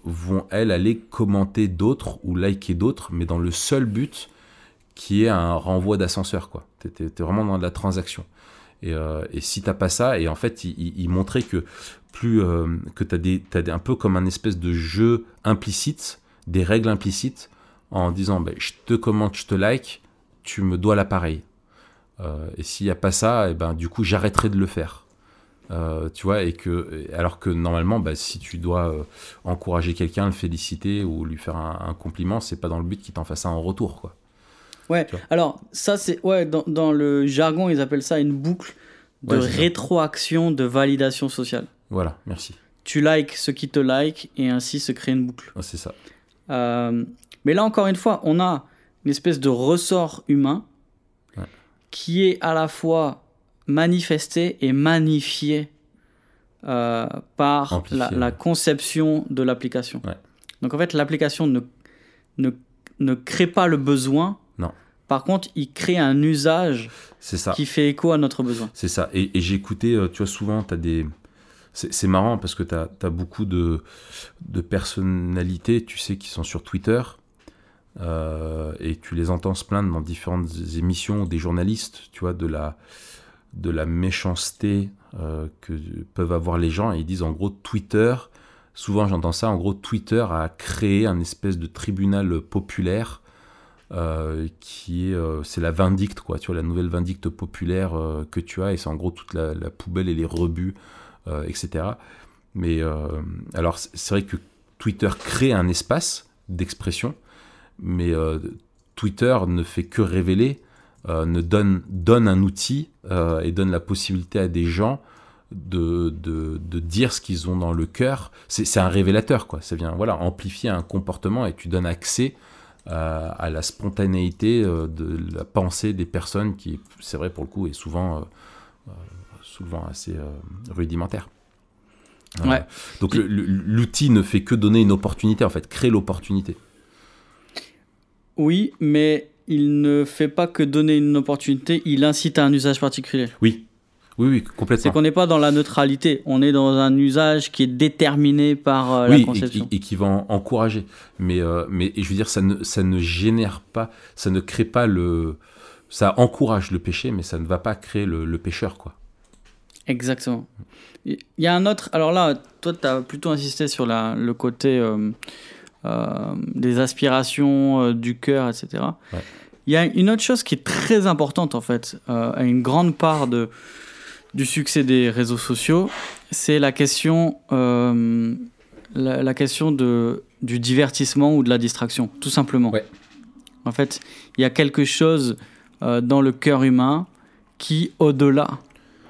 vont elles aller commenter d'autres ou liker d'autres, mais dans le seul but qui est un renvoi d'ascenseur. quoi. Tu es, vraiment dans de la transaction. Et, euh, et si t'as pas ça, et en fait, il, montrait que plus euh, que as, t'as des- un peu comme un espèce de jeu implicite, des règles implicites, en disant ben, je te commente, je te like, tu me dois l'appareil. Euh, et s'il n'y a pas ça, et ben, du coup, j'arrêterai de le faire. Euh, tu vois, et que, alors que normalement, bah, si tu dois euh, encourager quelqu'un, le féliciter ou lui faire un, un compliment, c'est pas dans le but qu'il t'en fasse ça en retour, quoi. Ouais, alors ça c'est ouais dans, dans le jargon ils appellent ça une boucle de Ouais, rétroaction de validation sociale. Voilà, merci. Tu likes ceux qui te like et ainsi se crée une boucle. C'est ça. Euh, mais là encore une fois, on a une espèce de ressort humain Ouais. qui est à la fois manifesté et magnifié euh, par la, conception de l'application. Ouais. Donc en fait, l'application ne, ne, ne crée pas le besoin. Non. Par contre, il crée un usage ça. qui fait écho à notre besoin. C'est ça. Et, et j'ai écouté, euh, tu vois, souvent, tu as des. C'est c'est marrant parce que tu as, beaucoup de, de personnalités, tu sais, qui sont sur Twitter. euh, et tu les entends se plaindre dans différentes émissions, des journalistes, tu vois, de la, de la méchanceté euh, que peuvent avoir les gens. Et ils disent en gros, Twitter, souvent j'entends ça, en gros, Twitter a créé un espèce de tribunal populaire euh, qui est, euh, c'est la vindicte, quoi, tu vois, la nouvelle vindicte populaire que tu as, et c'est en gros toute la, la poubelle et les rebuts, etc. Mais alors, c'est vrai que Twitter crée un espace d'expression, mais Twitter ne fait que révéler, ne donne, donne un outil euh, et donne la possibilité à des gens de, de, de dire ce qu'ils ont dans le cœur. C'est un révélateur, quoi. Ça vient voilà, amplifier un comportement et tu donnes accès à, à la spontanéité euh, de la pensée des personnes qui, c'est vrai pour le coup, est souvent, euh, euh, souvent assez euh, rudimentaire. Euh, Ouais. donc l'outil ne fait que donner une opportunité, en fait, créer l'opportunité. Oui, mais il ne fait pas que donner une opportunité, il incite à un usage particulier. Oui, oui, oui, C'est complètement. qu'on n'est pas dans la neutralité, on est dans un usage qui est déterminé par euh, la oui, conception. et- et qui va en- encourager. Mais, euh, mais je veux dire, ça ne, ça ne génère pas, ça ne crée pas le. Ça encourage le péché, mais ça ne va pas créer le, le pécheur, quoi. Exactement. Il y a un autre. Alors là, toi, tu as plutôt insisté sur la, le côté euh, des aspirations, euh, du cœur, etc. Ouais. Il y a une autre chose qui est très importante, en fait, euh, à une grande part de, du succès des réseaux sociaux, c'est la question, euh, la, la question de, du divertissement ou de la distraction, tout simplement. Ouais. En fait, il y a quelque chose euh, dans le cœur humain qui, au-delà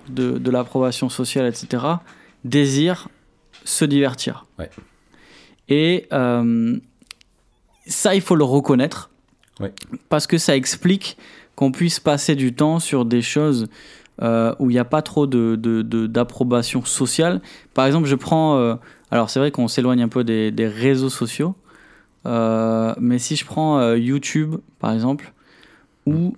de, de l'approbation sociale, etc., désire se divertir. Ouais. Et euh, ça, il faut le reconnaître, Ouais. parce que ça explique qu'on puisse passer du temps sur des choses euh, où il n'y a pas trop de, de- de- d'approbation sociale. Par exemple, je prends... euh, alors c'est vrai qu'on s'éloigne un peu des, des réseaux sociaux, mais si je prends YouTube, par exemple, où...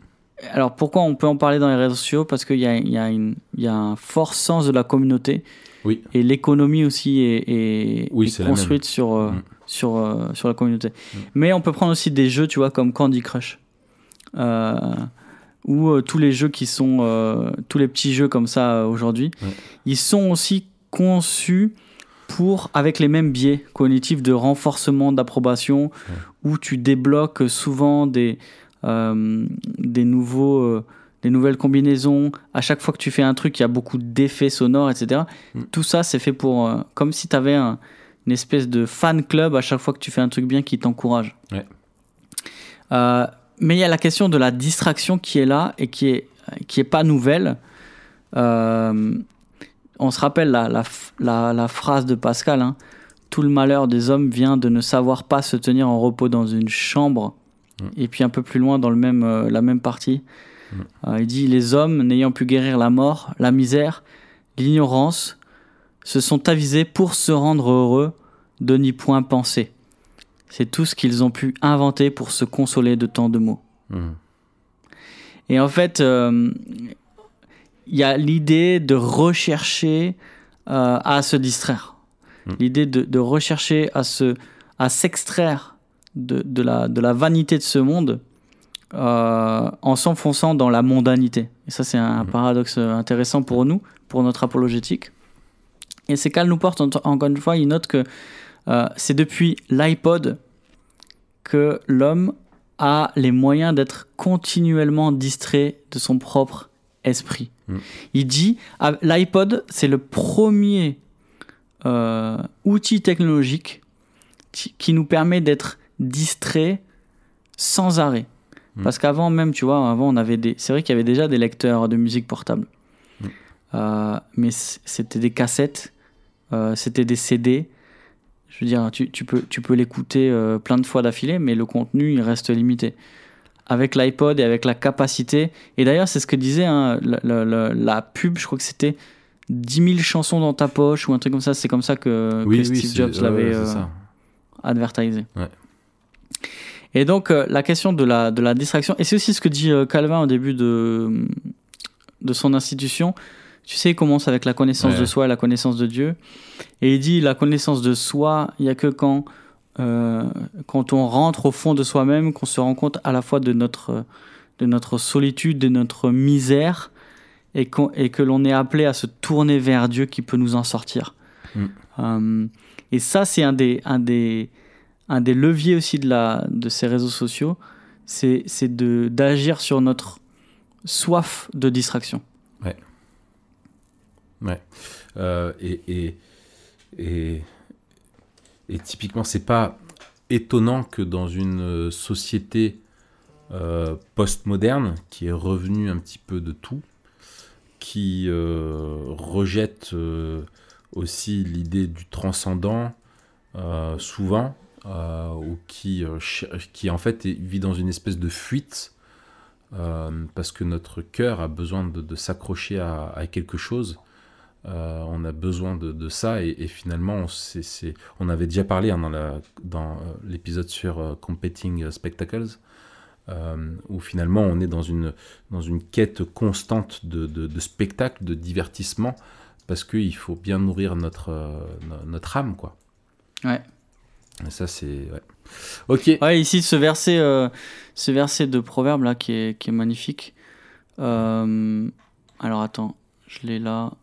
Alors pourquoi on peut en parler dans les réseaux sociaux? Parce qu'il y a un fort sens de la communauté. Oui. Et l'économie aussi est, est- Oui, construite sur, euh, Mm. sur, euh, sur la communauté. Mais on peut prendre aussi des jeux, tu vois, comme Candy Crush. Euh, ou euh, tous les jeux qui sont... euh, tous les petits jeux comme ça euh, aujourd'hui. Ouais. Ils sont aussi conçus pour, avec les mêmes biais cognitifs de renforcement, d'approbation, où tu débloques souvent des, des, nouveaux, des nouvelles combinaisons. À chaque fois que tu fais un truc, il y a beaucoup d'effets sonores, etc. Mm. Tout ça, c'est fait pour... euh, comme si tu avais un, une espèce de fan club à chaque fois que tu fais un truc bien qui t'encourage. Ouais. Euh, mais il y a la question de la distraction qui est là et qui est, qui est pas nouvelle. Euh, on se rappelle la, la, la- la phrase de Pascal hein. Tout le malheur des hommes vient de ne savoir pas se tenir en repos dans une chambre. Mm. Et puis un peu plus loin, dans le même, euh, la même partie. Euh, il dit Les hommes, n'ayant pu guérir la mort, la misère, l'ignorance, se sont avisés pour se rendre heureux de n'y point penser. C'est tout ce qu'ils ont pu inventer pour se consoler de tant de mots. Mhm. Et en fait, euh, il y a l'idée de rechercher euh, à se distraire. Mm. L'idée de, de rechercher à se à s'extraire de, de, la, de la vanité de ce monde euh, en s'enfonçant dans la mondanité. Et ça, c'est un Mhm. paradoxe intéressant pour nous, pour notre apologétique. Et c'est qu'elle nous porte, en- encore une fois, il note que euh, c'est depuis l'iPod que l'homme a les moyens d'être continuellement distrait de son propre esprit. Mm. Il dit, ah, l'iPod, c'est le premier euh, outil technologique qui nous permet d'être distrait sans arrêt. Mm. Parce qu'avant même, tu vois, avant on avait des, c'est vrai qu'il y avait déjà des lecteurs de musique portable, Mm. Euh, mais c'était des cassettes, euh, c'était des CD. Je veux dire, tu, tu peux, tu peux l'écouter euh, plein de fois d'affilée, mais le contenu il reste limité. Avec l'iPod et avec la capacité, et d'ailleurs c'est ce que disait hein, la, la- la- la pub, je crois que c'était 10 000 chansons dans ta poche ou un truc comme ça. C'est comme ça que, que Steve c'est- Jobs l'avait ouais, euh, ça. advertisé. Ouais. Et donc, euh, la question de la, de la distraction, et c'est aussi ce que dit euh, Calvin au début de, de son institution. Tu sais, il commence avec la connaissance Ouais. de soi et la connaissance de Dieu. Et il dit la connaissance de soi, il n'y a que quand, euh, quand on rentre au fond de soi-même qu'on se rend compte à la fois de notre, de notre solitude, de notre misère, et, qu'on- et que l'on est appelé à se tourner vers Dieu qui peut nous en sortir. Mm. Et ça, c'est un des, un, des, un des leviers aussi de, ces réseaux sociaux, c'est d'agir sur notre soif de distraction. Euh, et, et, et, et typiquement, c'est pas étonnant que dans une euh, société euh, post-moderne qui est revenue un petit peu de tout, qui rejette aussi l'idée du transcendant souvent, euh, ou qui, euh, qui en fait vit dans une espèce de fuite euh, parce que notre cœur a besoin de, s'accrocher à, quelque chose. On a besoin de, ça et, finalement, on, on avait déjà parlé hein, dans l'épisode sur Competing Spectacles, où finalement on est dans une, dans une quête constante de, de, spectacle, de divertissement, parce qu'il faut bien nourrir notre, no- notre âme. Quoi. Ouais. Et ça, c'est. ouais. Ok. Ouais, ici, ce verset, euh, ce verset de Proverbe là qui est, qui est magnifique. Euh, alors attends, je l'ai là.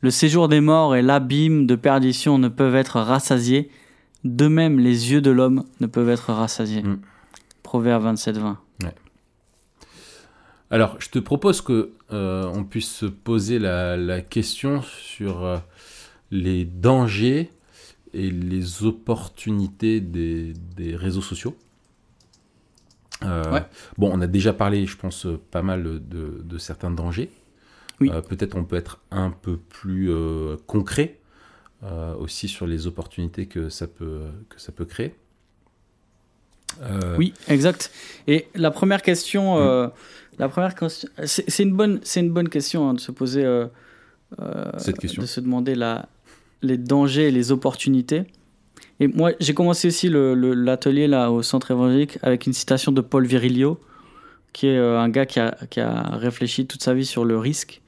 Le séjour des morts et l'abîme de perdition ne peuvent être rassasiés. De même, les yeux de l'homme ne peuvent être rassasiés. Mm. Proverbe 27, 20. Alors, je te propose que euh, on puisse se poser la, la question sur les dangers et les opportunités des, des réseaux sociaux. Euh, Ouais. Bon, on a déjà parlé, je pense, euh, pas mal de, de certains dangers. Oui. Euh, Peut-être on peut être un peu plus euh, concret aussi sur les opportunités que ça peut, que ça peut créer. Oui, exact. Et la première question, euh, la première c'est une bonne, c'est une bonne question hein, de se poser, Cette question. de se demander la, les dangers et les opportunités. Et moi, j'ai commencé aussi l'atelier là au centre évangélique avec une citation de Paul Virilio, qui est euh, un gars qui a, qui a réfléchi toute sa vie sur le risque.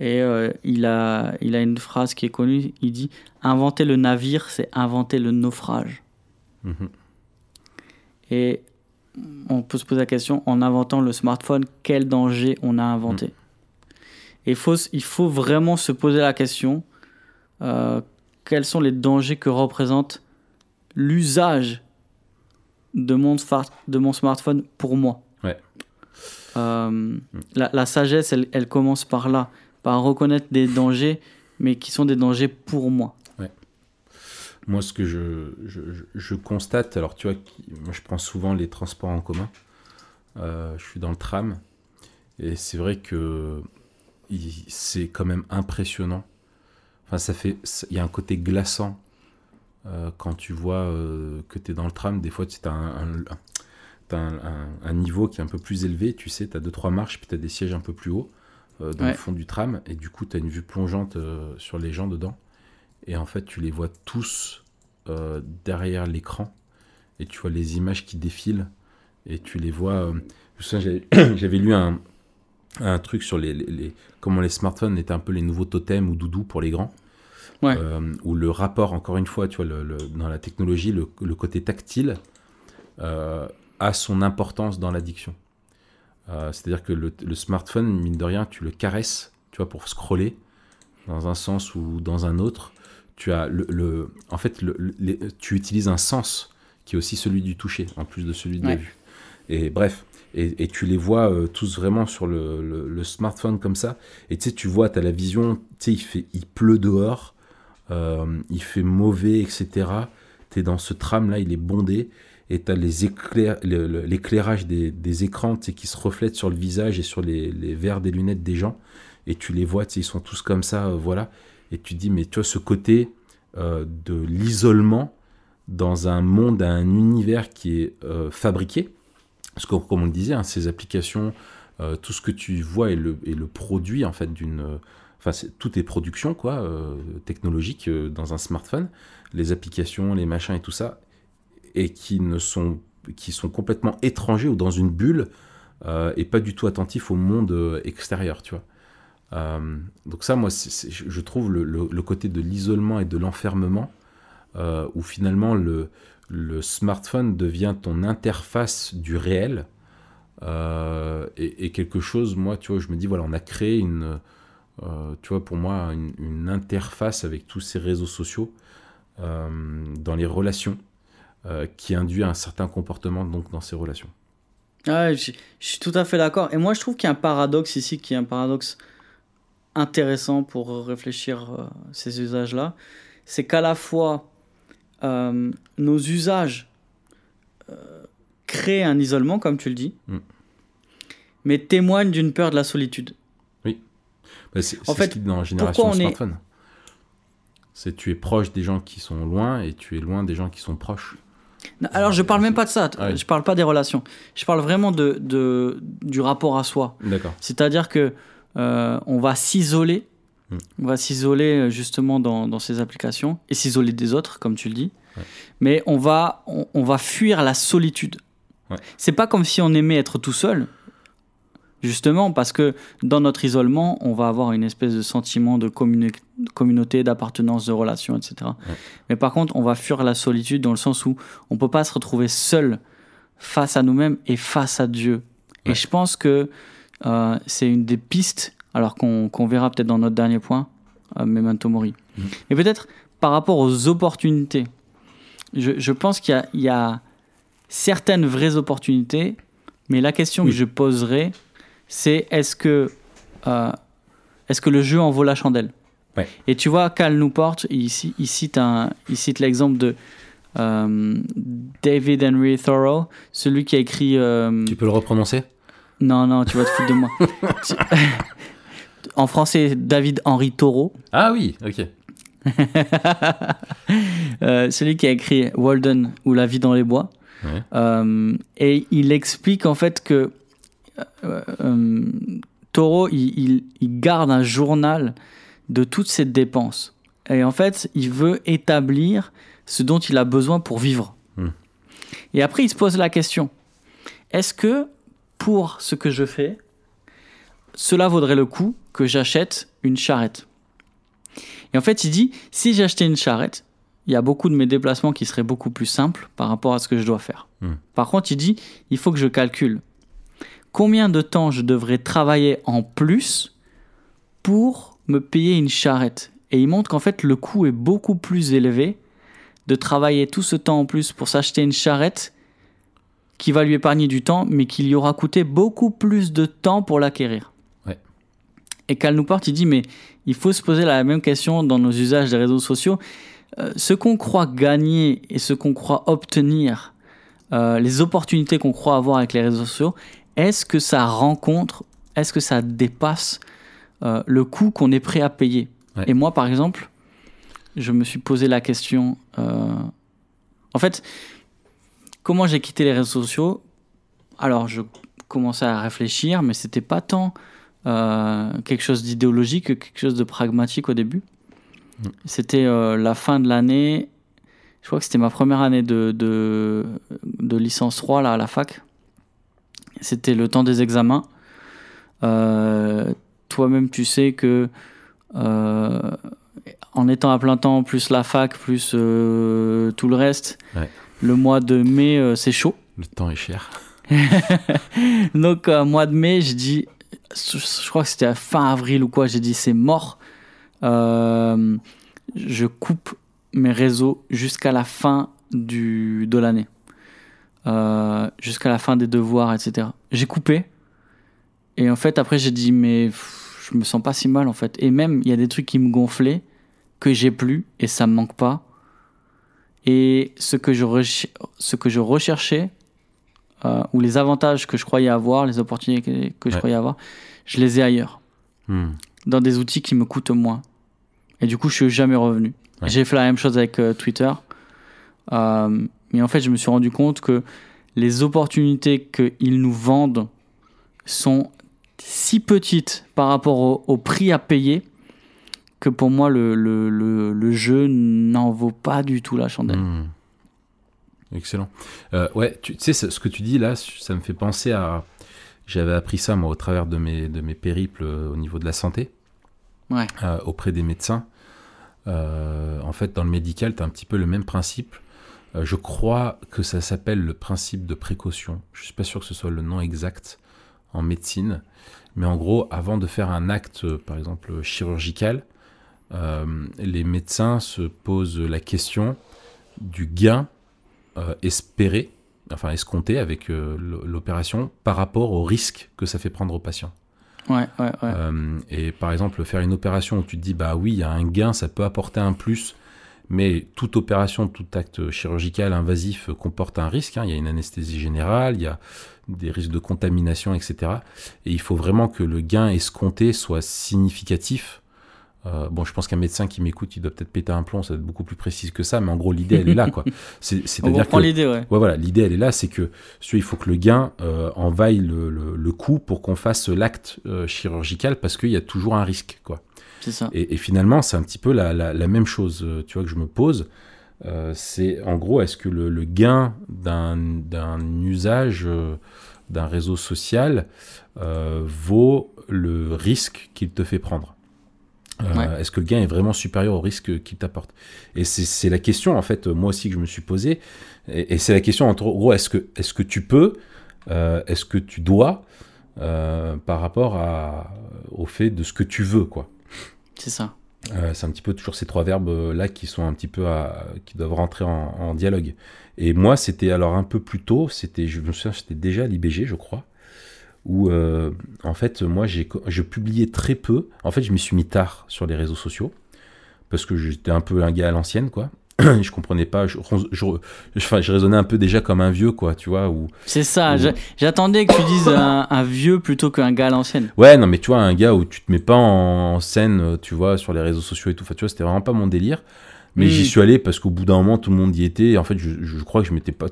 Et euh, il, a, il a une phrase qui est connue. Il dit Inventer le navire, c'est inventer le naufrage. mhm. Et on peut se poser la question, en inventant le smartphone, quel danger on a inventé Et il faut, il faut vraiment se poser la question, euh, quels sont les dangers que représente l'usage de mon, sfar- de mon smartphone pour moi Ouais. Euh, la, la sagesse, elle, elle commence par là, par reconnaître des dangers, mais qui sont des dangers pour moi. Moi, ce que je, je, je- je constate, alors tu vois, moi je prends souvent les transports en commun. Euh, je suis dans le tram. Et c'est vrai que c'est quand même impressionnant. Enfin, ça fait. Il y a un côté glaçant euh, quand tu vois euh, que tu es dans le tram. Des fois, tu as un, un- niveau qui est un peu plus élevé. Tu sais, tu as 2-3 marches, puis tu as des sièges un peu plus hauts euh, dans Ouais. le fond du tram. Et du coup, tu as une vue plongeante sur les gens dedans. et en fait tu les vois tous derrière l'écran et tu vois les images qui défilent et tu les vois. *clears throat* j'avais lu un, un truc sur les, les- les- comment les smartphones étaient un peu les nouveaux totems ou doudous pour les grands. Ouais. Euh, où le rapport, encore une fois, tu vois, le- le- dans la technologie, le, le côté tactile euh, a son importance dans l'addiction. Euh, C'est-à-dire que le, smartphone, mine de rien, tu le caresses, tu vois, pour scroller dans un sens ou dans un autre. Tu as le, en fait, les- tu utilises un sens qui est aussi celui du toucher, en plus de celui de la vue. Et bref, et, tu les vois euh, tous vraiment sur le, smartphone comme ça. Et tu sais, tu vois, tu as la vision, tu sais, il, il pleut dehors, euh, il fait mauvais, etc. Tu es dans ce tram-là, il est bondé, et tu as l'éclairage des, des écrans qui se reflètent sur le visage et sur les, verres des lunettes des gens. Et tu les vois, ils sont tous comme ça, euh, voilà. Et tu dis, mais tu vois, ce côté de l'isolement dans un monde, un univers qui est fabriqué. Parce que, comme on le disait, hein, ces applications, euh, tout ce que tu vois est le, produit en fait d'une. euh, Enfin, tout est production quoi, euh, technologique euh, dans un smartphone, les applications, les machins et tout ça, et qui ne sont qui sont complètement étrangers ou dans une bulle et pas du tout attentifs au monde extérieur, tu vois. Donc ça, moi, je trouve le, côté de l'isolement et de l'enfermement, où finalement le, le smartphone devient ton interface du réel, euh, et, quelque chose, moi, tu vois, je me dis, voilà, on a créé une, euh, tu vois, pour moi, une, interface avec tous ces réseaux sociaux euh, dans les relations, qui induit un certain comportement donc dans ces relations. Ouais, je, suis tout à fait d'accord. Et moi, je trouve qu'il y a un paradoxe ici, qui est un paradoxe intéressant pour réfléchir ces usages-là. C'est qu'à la fois, euh, nos usages euh, créent un isolement, comme tu le dis, Mm. mais témoignent d'une peur de la solitude. Bah, c'est En fait, ce qui dans la génération on est- smartphone. C'est tu es proche des gens qui sont loin et tu es loin des gens qui sont proches. Non, Alors, je parle même pas de ça. Ah oui. Je parle pas des relations. Je parle vraiment de, de- du rapport à soi. D'accord. C'est-à-dire que euh, on va s'isoler, Mm. on va s'isoler euh, justement dans, dans ces applications et s'isoler des autres, comme tu le dis. Ouais. Mais on va, on, on va fuir la solitude. Ouais. C'est pas comme si on aimait être tout seul, justement parce que dans notre isolement, on va avoir une espèce de sentiment de communi- communauté, d'appartenance, de relation, etc. Ouais. Mais par contre, on va fuir la solitude dans le sens où on peut pas se retrouver seul face à nous-mêmes et face à Dieu. Et je pense que euh, c'est une des pistes, alors qu'on qu'on verra peut-être dans notre dernier point, euh, Memento Mori. Mhm. Et peut-être par rapport aux opportunités, je, je pense qu'il y y, a certaines vraies opportunités, mais la question Oui. que je poserai, c'est est-ce que, euh, est-ce que le jeu en vaut la chandelle? Ouais. Et tu vois, Cal Newport, il, ci- il cite, un- il cite l'exemple de euh, David Henry Thoreau, celui qui a écrit... euh, Tu peux le reprononcer? Non, non, tu vas te foutre de moi. *laughs* *laughs* En français, David Henry Thoreau, Ah oui, ok. *laughs* euh, celui qui a écrit Walden ou La vie dans les bois. Ouais. Euh, et il explique en fait que euh, euh, il, il- il garde un journal de toutes ses dépenses. Et en fait, il veut établir ce dont il a besoin pour vivre. Hmm. Et après, il se pose la question, est-ce que pour ce que je fais, cela vaudrait le coup que j'achète une charrette Et en fait, il dit, si j'achetais une charrette, il y a beaucoup de mes déplacements qui seraient beaucoup plus simples par rapport à ce que je dois faire. Hmm. Par contre, il dit, il faut que je calcule combien de temps je devrais travailler en plus pour me payer une charrette. Et il montre qu'en fait, le coût est beaucoup plus élevé de travailler tout ce temps en plus pour s'acheter une charrette qui va lui épargner du temps, mais qui lui aura coûté beaucoup plus de temps pour l'acquérir. Et Cal Newport, il dit, mais il faut se poser la même question dans nos usages des réseaux sociaux. Euh, ce qu'on croit gagner et ce qu'on croit obtenir, euh, les opportunités qu'on croit avoir avec les réseaux sociaux, est-ce que ça rencontre, est-ce que ça dépasse euh, le coût qu'on est prêt à payer? Ouais. Et moi, par exemple, je me suis posé la question. en fait, comment j'ai quitté les réseaux sociaux? Alors, je commençais à réfléchir, mais c'était pas tant euh, quelque chose d'idéologique que quelque chose de pragmatique au début. Mm. C'était euh, la fin de l'année. Je crois que c'était ma première année de, de, de licence 3 là, à la fac. C'était le temps des examens. Euh, Toi-même, tu sais que en étant à plein temps, plus la fac, plus tout le reste, Ouais. le mois de mai, c'est chaud. Le temps est cher. *laughs* Donc, euh, mois de mai, j'ai dit, je crois que c'était à fin avril ou quoi, j'ai dit c'est mort. Euh, je coupe mes réseaux jusqu'à la fin du, de l'année. Euh, jusqu'à la fin des devoirs, etc. J'ai coupé. Et en fait, après, j'ai dit, mais je me sens pas si mal en fait. Et même, il y a des trucs qui me gonflaient, que j'ai plus, et ça me manque pas. Et ce que ce que je recherchais, euh, ou les avantages que je croyais avoir, les opportunités que je Ouais. croyais avoir, je les ai ailleurs, Hmm. dans des outils qui me coûtent moins. Et du coup, je suis jamais revenu. Ouais. J'ai fait la même chose avec euh, Twitter. Euh, mais en fait, je me suis rendu compte que les opportunités qu'ils nous vendent sont si petites par rapport au, au prix à payer que pour moi, le, le, le, le jeu n'en vaut pas du tout la chandelle. Hmm. Excellent. Euh, ouais, tu, sais, ce que tu dis là, ça me fait penser à. J'avais appris ça, moi, au travers de mes, de mes périples euh, au niveau de la santé, Ouais. euh, auprès des médecins. Euh, en fait, dans le médical, tu as un petit peu le même principe. Je crois que ça s'appelle le principe de précaution. Je suis pas sûr que ce soit le nom exact en médecine. Mais en gros, avant de faire un acte, par exemple, chirurgical, les médecins se posent la question du gain euh, espéré, enfin escompté avec euh, l'opération par rapport au risque que ça fait prendre au patient. Ouais, ouais, ouais. Euh, et par exemple, faire une opération où tu te dis, bah oui, il y a un gain, ça peut apporter un plus, mais toute opération, tout acte chirurgical invasif comporte un risque. hein. Il y a une anesthésie générale, il y a des risques de contamination, etc. Et il faut vraiment que le gain escompté soit significatif. Euh, bon, je pense qu'un médecin qui m'écoute, il doit peut-être péter un plomb, ça va être beaucoup plus précis que ça, mais en gros, l'idée, elle est là, quoi. *laughs* C'est-à-dire que l'idée, ouais. Ouais, voilà, l'idée elle est là, c'est que il faut que le gain euh, en vaille le, le, le coût pour qu'on fasse l'acte euh, chirurgical parce qu'il y a toujours un risque, quoi. C'est ça. Et, et finalement, c'est un petit peu la, la, la même chose, euh, tu vois, que je me pose. C'est en gros, est-ce que le, le gain d'un usage d'un réseau social vaut le risque qu'il te fait prendre? Euh. Est-ce que le gain est vraiment supérieur au risque qu'il t'apporte? Et c'est la question, en fait, moi aussi, que je me suis posée. Et, et c'est la question, en gros, est-ce que, est que tu peux, euh, est-ce que tu dois, euh, par rapport à, au fait de ce que tu veux, quoi? C'est ça. C'est un petit peu toujours ces trois verbes euh, là qui sont un petit peu à, qui doivent rentrer en, en dialogue. Et moi, c'était alors un peu plus tôt, c'était, je me souviens, c'était déjà à l'IBG, je crois, où euh, en fait, moi, j'ai, je publiais très peu. En fait, je m'y suis mis tard sur les réseaux sociaux parce que j'étais un peu un gars à l'ancienne, quoi. *clears throat* je comprenais pas, je, je, je, enfin, je raisonnais un peu déjà comme un vieux, quoi, tu vois, ou C'est ça. J'attendais que tu dises un, un vieux plutôt qu'un gars à l'ancienne. Ouais, non, mais tu vois, un gars où tu te mets pas en scène, tu vois, sur les réseaux sociaux et tout, enfin, tu vois, c'était vraiment pas mon délire. Mais Mm. j'y suis allé parce qu'au bout d'un moment, tout le monde y était. Et en fait, je, je crois que je m'étais pas,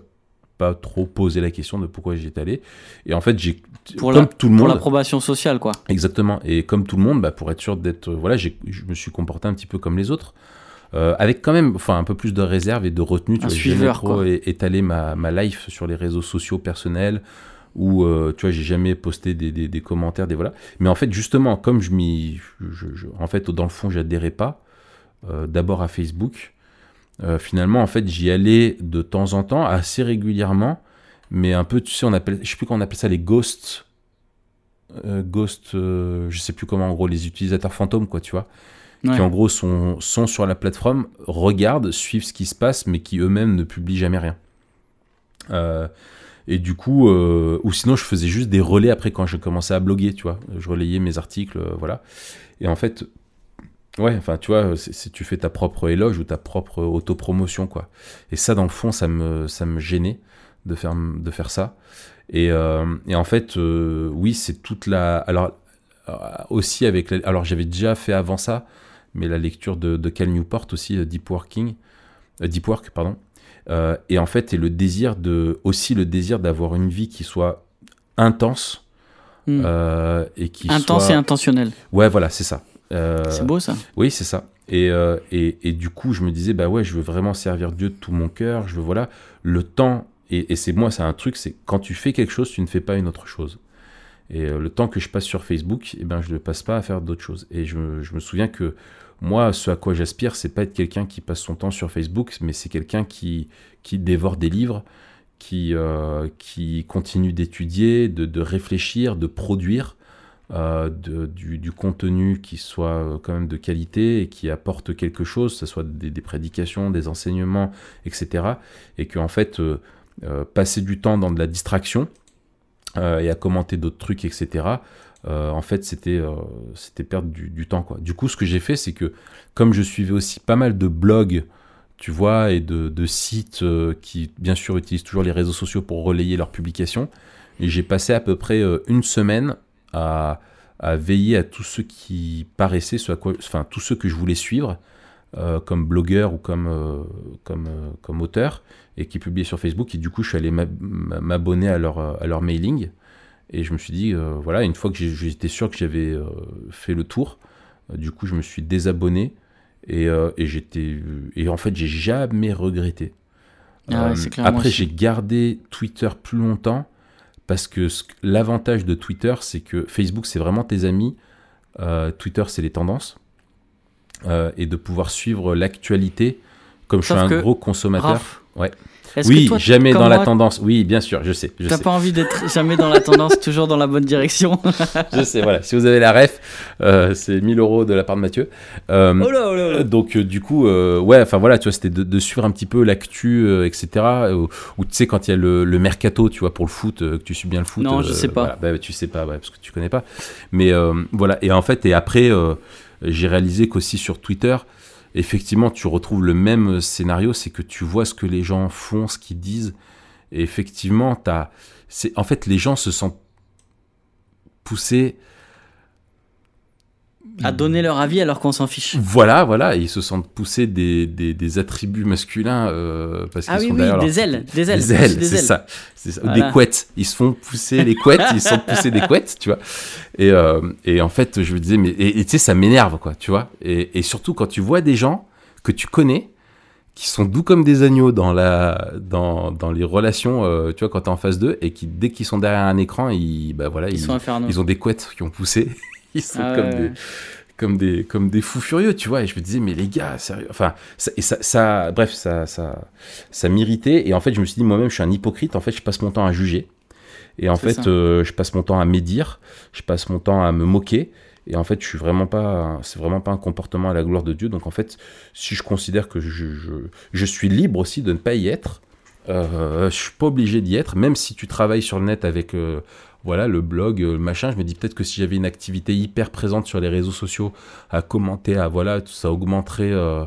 pas trop posé la question de pourquoi j'y étais allé. Et en fait, j'ai. Pour Comme la- tout le Pour monde. l'approbation sociale, quoi. Exactement. Et comme tout le monde, bah, pour être sûr d'être. euh, Voilà, j'ai- je me suis comporté un petit peu comme les autres. Euh, avec quand même enfin, un peu plus de réserve et de retenue. Tu Un vois, j'ai jamais trop étalé ma, ma life sur les réseaux sociaux personnels ou euh, tu vois, j'ai jamais posté des, des- des commentaires, des voilà. Mais en fait, justement, comme je m'y. je- je- en fait, dans le fond, j'adhérais pas. euh, D'abord à Facebook. Euh, finalement, en fait, j'y allais de temps en temps, assez régulièrement, mais un peu, tu sais, on appelle, je sais plus comment on appelle ça, les ghosts. Euh, ghosts, euh, je sais plus comment, en gros, les utilisateurs fantômes, quoi, tu vois Ouais. qui en gros sont, sont sur la plateforme, regardent, suivent ce qui se passe, mais qui eux-mêmes ne publient jamais rien. Et du coup, ou sinon je faisais juste des relais après quand je commençais à bloguer, tu vois. Je relayais mes articles, voilà. Et en fait, ouais, enfin, tu vois, c'est- tu fais ta propre éloge ou ta propre autopromotion, quoi. Et ça, dans le fond, ça me, ça me gênait de faire, de faire ça. Et, euh, et en fait, euh, oui, c'est toute la. Alors, euh, aussi avec. la- alors, j'avais déjà fait avant ça, mais la lecture de, de Cal Newport aussi, Deep Working, euh, Deep Work, pardon. Et en fait, et le désir de, aussi le désir d'avoir une vie qui soit intense Hmm. et qui Intense soit. et intentionnel. Ouais, voilà, c'est ça. Euh, C'est beau, ça. oui, c'est ça. Et, euh, et, et du coup, je me disais, bah ouais, je veux vraiment servir Dieu de tout mon cœur. Je veux, voilà, le temps. Et, et c'est moi, c'est un truc, c'est quand tu fais quelque chose, tu ne fais pas une autre chose. Et euh, le temps que je passe sur Facebook, eh ben, je ne le passe pas à faire d'autres choses. Et je, me- je me souviens que moi, ce à quoi j'aspire, c'est pas être quelqu'un qui passe son temps sur Facebook, mais c'est quelqu'un qui, qui dévore des livres, qui, euh, qui continue d'étudier, de, de réfléchir, de produire euh, de- du, contenu qui soit euh, quand même de qualité et qui apporte quelque chose, que ce soit des, prédications, des enseignements, etc. Et qu'en fait, euh, passer du temps dans de la distraction et à commenter d'autres trucs, etc. en fait, c'était c'était perdre du, temps. Quoi. Du coup, ce que j'ai fait, c'est que comme je suivais aussi pas mal de blogs, tu vois, et de, sites qui, bien sûr, utilisent toujours les réseaux sociaux pour relayer leurs publications, j'ai passé à peu près une semaine à, à veiller à tous ceux qui paraissaient, ceux à quoi, enfin, tous ceux que je voulais suivre, euh, comme blogueur ou comme, euh, comme, euh, comme auteur, et qui publiaient sur Facebook. Et du coup, je suis allé m'ab- m'abonner à leur, à leur mailing. Et je me suis dit, voilà, une fois que j'étais sûr que j'avais fait le tour, du coup, je me suis désabonné. Et, et j'étais et en fait j'ai jamais regretté Ah ouais, après j'ai gardé Twitter plus longtemps parce que l'avantage de Twitter c'est que Facebook c'est vraiment tes amis. Euh, Twitter c'est les tendances. Euh, et de pouvoir suivre l'actualité comme Sauf je suis un gros consommateur Raph, ouais. oui toi, jamais dans la moi, tendance oui bien sûr je sais je T'as sais pas envie d'être jamais dans la tendance, *laughs* toujours dans la bonne direction. *laughs* je sais voilà si vous avez la ref euh, c'est 1000 euros de la part de Mathieu Euh, oh là, oh là, oh là. Donc euh, du coup, ouais, enfin voilà, tu vois, c'était de, de suivre un petit peu l'actu, etc. Ou tu sais quand il y a le, le mercato, tu vois, pour le foot, que tu suis bien le foot. Non, je sais pas. voilà, bah, tu sais pas, ouais, parce que tu connais pas. Mais voilà, et en fait, et après, j'ai réalisé qu'aussi sur Twitter, effectivement, tu retrouves le même scénario, c'est que tu vois ce que les gens font, ce qu'ils disent, et effectivement, t'as, c'est, en fait, les gens se sentent poussés À donner leur avis alors qu'on s'en fiche. Voilà, voilà, et ils se sentent pousser des, des, des attributs masculins euh, parce qu'ils Ah oui, sont oui, derrière leur- des ailes, des ailes, Des ailes, des c'est ailes. ça. Voilà. Des couettes. Ils se font pousser les couettes, ils se sont pousser des *laughs* couettes, tu vois. Et, euh, et en fait, je me disais, mais et tu sais, ça m'énerve, quoi, tu vois. Et, et surtout quand tu vois des gens que tu connais qui sont doux comme des agneaux dans, la, dans, dans les relations, euh, tu vois, quand t'es en face d'eux, et qui, dès qu'ils sont derrière un écran, ils, bah voilà, Ils sont infernaux. ils ont des couettes qui ont poussé. *laughs* Ils sont Ah comme, ouais, des, comme, des, comme des fous furieux, tu vois. Et je me disais, mais les gars, sérieux. Enfin, ça, et ça, ça- bref, ça, ça, ça m'irritait. Et en fait, je me suis dit, moi-même, je suis un hypocrite. En fait, je passe mon temps à juger. Et en fait, euh, je passe mon temps à médire. Je passe mon temps à me moquer. Et en fait, je suis vraiment pas, c'est vraiment pas un comportement à la gloire de Dieu. Donc en fait, si je considère que je, je, je suis libre aussi de ne pas y être, euh, je suis pas obligé d'y être, même si tu travailles sur le net avec euh, voilà le blog, euh, le machin. Je me dis peut-être que si j'avais une activité hyper présente sur les réseaux sociaux, à commenter, à voilà, ça augmenterait euh,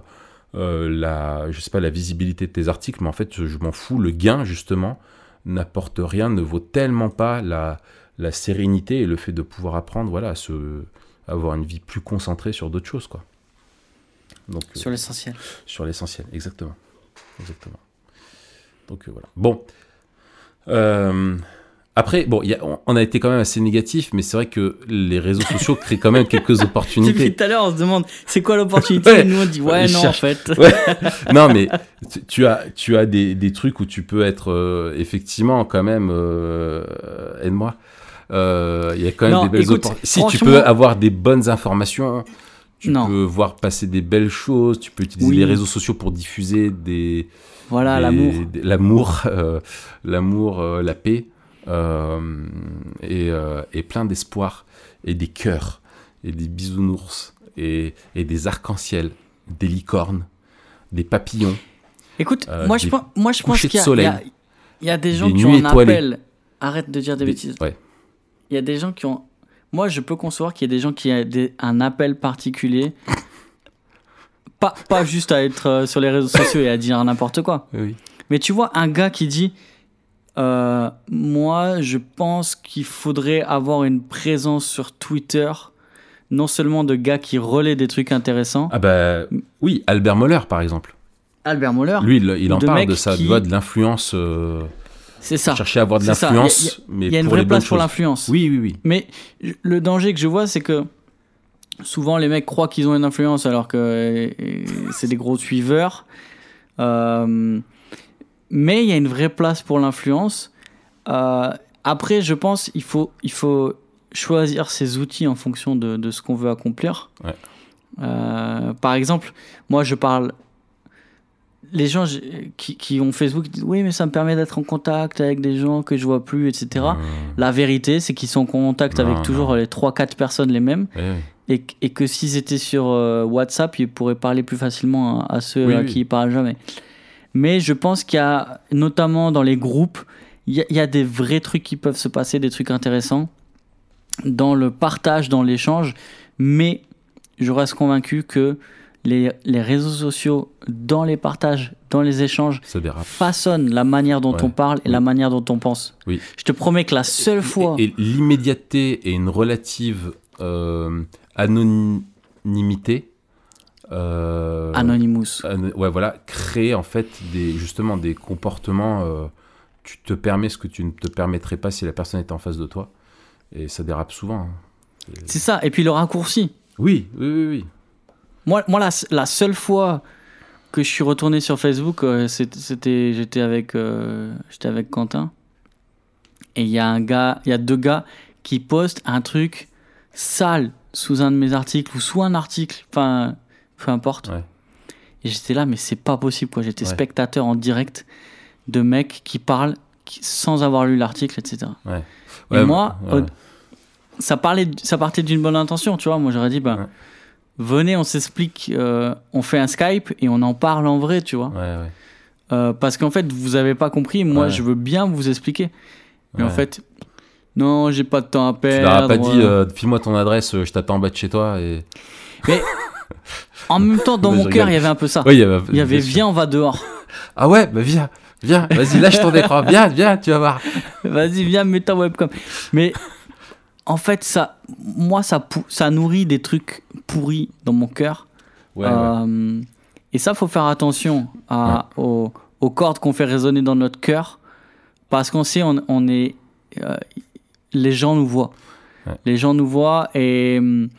euh, la, je sais pas, la visibilité de tes articles. Mais en fait, je, je m'en fous. Le gain justement n'apporte rien, ne vaut tellement pas la, la sérénité et le fait de pouvoir apprendre, voilà, à se, à avoir une vie plus concentrée sur d'autres choses, quoi. Donc, euh, Sur l'essentiel. sur l'essentiel, exactement. Exactement. Donc euh, voilà. Bon. Après, bon, y a- on- a été quand même assez négatif, mais c'est vrai que les réseaux sociaux créent quand même quelques *laughs* Depuis opportunités. tout à l'heure, on se demande c'est quoi l'opportunité Ouais. et nous on dit ouais, non, en fait. Ouais. *laughs* non, mais tu, as, tu as des, des trucs où tu peux être euh, effectivement quand même. euh, Aide-moi. Euh, Il y a quand même Non, des belles écoute, opportunités. Si tu peux avoir des bonnes informations, tu Non. peux voir passer des belles choses, tu peux utiliser Oui. les réseaux sociaux pour diffuser des. Voilà, l'amour. L'amour, euh, l'amour, euh, la paix, et, euh, et plein d'espoir, et des cœurs, et des bisounours, et, et des arcs-en-ciel, des licornes, des papillons. Écoute, Euh, moi, je pense, moi je pense qu'il y, a- y y des gens Des qui ont un étoilées. appel. Arrête de dire des, Des- bêtises. ouais. Il y a des gens qui ont. Moi, je peux concevoir qu'il y a des gens qui ont des- un appel particulier. *laughs* Pas, pas juste à être euh, sur les réseaux sociaux et à dire n'importe quoi. Oui. Mais tu vois, un gars qui dit euh, Moi, je pense qu'il faudrait avoir une présence sur Twitter, non seulement de gars qui relaient des trucs intéressants. Ah bah oui, Albert Moller par exemple. Albert Moller, Lui, il, il en parle de ça, qui- de l'influence. euh, c'est ça. chercher à avoir de l'influence, mais Il y a une vraie place pour l'influence. Oui, oui, oui. Mais le danger que je vois, c'est que souvent les mecs croient qu'ils ont une influence alors que euh, c'est des gros suiveurs. Euh, mais il y a une vraie place pour l'influence. Euh, après, je pense il faut, il faut choisir ses outils en fonction de, de ce qu'on veut accomplir. Ouais. Euh, par exemple, moi je parle. Les gens qui, qui ont Facebook disent Oui, mais ça me permet d'être en contact avec des gens que je vois plus, etc. Mmh. La vérité, c'est qu'ils sont en contact Non, avec toujours les 3-4 personnes les mêmes ouais. et, que- et que s'ils étaient sur euh, WhatsApp, ils pourraient parler plus facilement à, à ceux Oui, à qui ils parlent jamais. Mais je pense qu'il y a, notamment dans les groupes, il y, a, il y a des vrais trucs qui peuvent se passer, des trucs intéressants dans le partage, dans l'échange. Mais je reste convaincu que les, les réseaux sociaux, dans les partages, dans les échanges, façonnent la manière dont Ouais. on parle et Oui. la manière dont on pense. Oui. Je te promets que la seule fois... Et, et l'immédiateté et une relative euh, anonymité. Euh, Anonymous. an- ouais, voilà, créer en fait des, justement des comportements. euh, tu te permets ce que tu ne te permettrais pas si la personne était en face de toi. Et ça dérape souvent. hein. C'est ça. Et puis le raccourci. Oui, oui, oui, oui. Moi, moi la, la seule fois que je suis retourné sur Facebook, euh, c'était, j'étais avec, euh, j'étais avec Quentin. Et il y a un gars, il y a deux gars qui postent un truc sale sous un de mes articles ou sous un article, enfin, peu importe. Ouais. Et j'étais là, mais c'est pas possible, quoi. J'étais Ouais. spectateur en direct de mecs qui parlent qui- sans avoir lu l'article, etc. Ouais. Et moi, au- ça, parlait, ça partait d'une bonne intention, tu vois. Moi, j'aurais dit, bah, venez, on s'explique, euh, on fait un Skype et on en parle en vrai, tu vois. Euh, parce qu'en fait, vous avez pas compris, moi, je veux bien vous expliquer. Mais en fait, non, j'ai pas de temps à Tu perdre. leur as pas dit, euh. file-moi ton adresse, je t'attends en bas de chez toi. Et... *laughs* *laughs* En même temps, dans mon cœur, il y avait un peu ça. Il y avait, Il y avait, viens, on va dehors. Ah ouais, bah viens, viens, vas-y, lâche ton écran, *laughs* viens, viens, tu vas voir. Vas-y, viens, mets ta webcam. Mais en fait, ça, moi, ça, ça nourrit des trucs pourris dans mon cœur. Ouais, ouais. Euh, Et ça, faut faire attention à, aux, aux cordes qu'on fait résonner dans notre cœur, parce qu'on sait, on, on est, euh, les gens nous voient. Les gens nous voient et hum,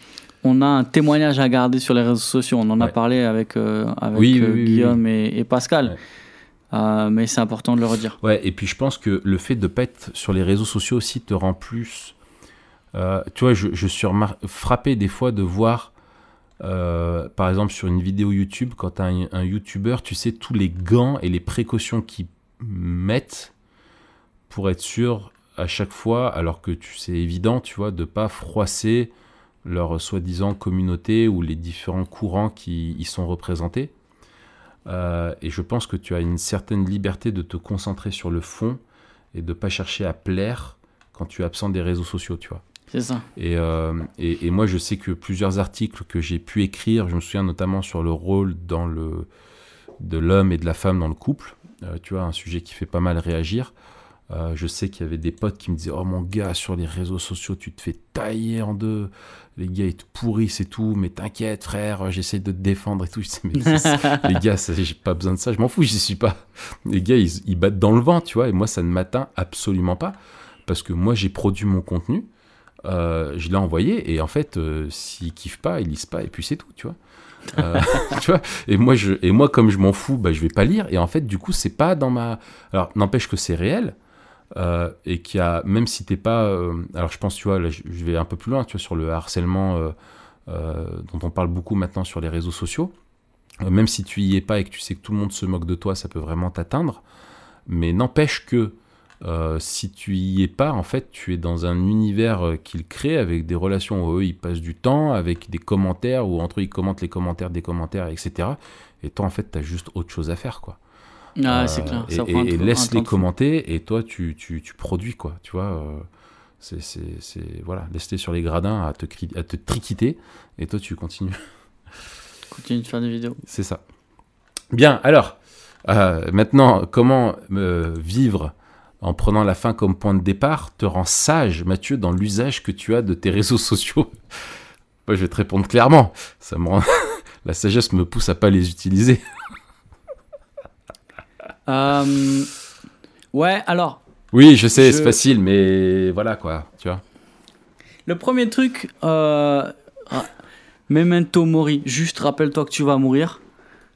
on a un témoignage à garder sur les réseaux sociaux. On en a parlé avec, euh, avec Oui, oui, euh, oui, Guillaume Et, et Pascal. Ouais. Euh, mais c'est important de le redire. Ouais, et puis je pense que le fait de ne pas être sur les réseaux sociaux aussi te rend plus. euh, tu vois, je, je suis frappé des fois de voir, euh, par exemple, sur une vidéo YouTube, quand tu un, un YouTuber, tu sais, tous les gants et les précautions qu'ils mettent pour être sûr à chaque fois, alors que tu c'est évident, tu vois, de pas froisser leur soi-disant communauté ou les différents courants qui y sont représentés. Euh, et je pense que tu as une certaine liberté de te concentrer sur le fond et de pas chercher à plaire quand tu es absent des réseaux sociaux, tu vois. C'est ça. Et, euh, et, et moi, je sais que plusieurs articles que j'ai pu écrire, je me souviens notamment sur le rôle dans le, de l'homme et de la femme dans le couple, euh, tu vois, un sujet qui fait pas mal réagir. Euh, je sais qu'il y avait des potes qui me disaient Oh mon gars, sur les réseaux sociaux, tu te fais tailler en deux. Les gars, ils te pourrissent et tout, mais t'inquiète, frère, j'essaie de te défendre et tout. *laughs* Je sais, mais *laughs* les gars, j'ai pas besoin de ça, je m'en fous, j'y suis pas. Les gars, ils, ils battent dans le vent, tu vois, et moi, ça ne m'atteint absolument pas, parce que moi, j'ai produit mon contenu, euh, je l'ai envoyé, et en fait, euh, s'ils kiffent pas, ils lisent pas, et puis c'est tout, tu vois. Euh, *laughs* tu vois et moi, je, et moi, comme je m'en fous, bah, je vais pas lire, et en fait, du coup, c'est pas dans ma. Alors, n'empêche que c'est réel, euh, et qu'il y a, même si t'es pas. euh, alors, je pense, tu vois, je, vais un peu plus loin, tu vois, sur le harcèlement euh, euh, dont on parle beaucoup maintenant sur les réseaux sociaux. Même si tu y es pas et que tu sais que tout le monde se moque de toi, ça peut vraiment t'atteindre. Mais n'empêche que si tu y es pas, en fait, tu es dans un univers qu'ils créent avec des relations où eux, ils passent du temps, avec des commentaires, où entre eux, ils commentent les commentaires des commentaires, etc. Et toi, en fait, tu as juste autre chose à faire, quoi. Ah, Euh, c'est clair. Et, Ça laisse-les commenter, et toi, tu, tu, tu produis, quoi. Tu vois, euh, c'est, voilà, laisse-les sur les gradins à te, à te triquiter, et toi, tu continues. *laughs* Continue de faire des vidéos. C'est ça. Bien, alors, euh, maintenant, comment euh, vivre en prenant la fin comme point de départ te rend sage, Mathieu, dans l'usage que tu as de tes réseaux sociaux? *laughs* Moi, je vais te répondre clairement. Ça me rend... *laughs* la sagesse me pousse à pas les utiliser. Euh, ouais, alors, Oui, je sais, Je- c'est facile, mais voilà quoi, tu vois. le premier truc, euh, ra- Memento mori, juste rappelle-toi que tu vas mourir.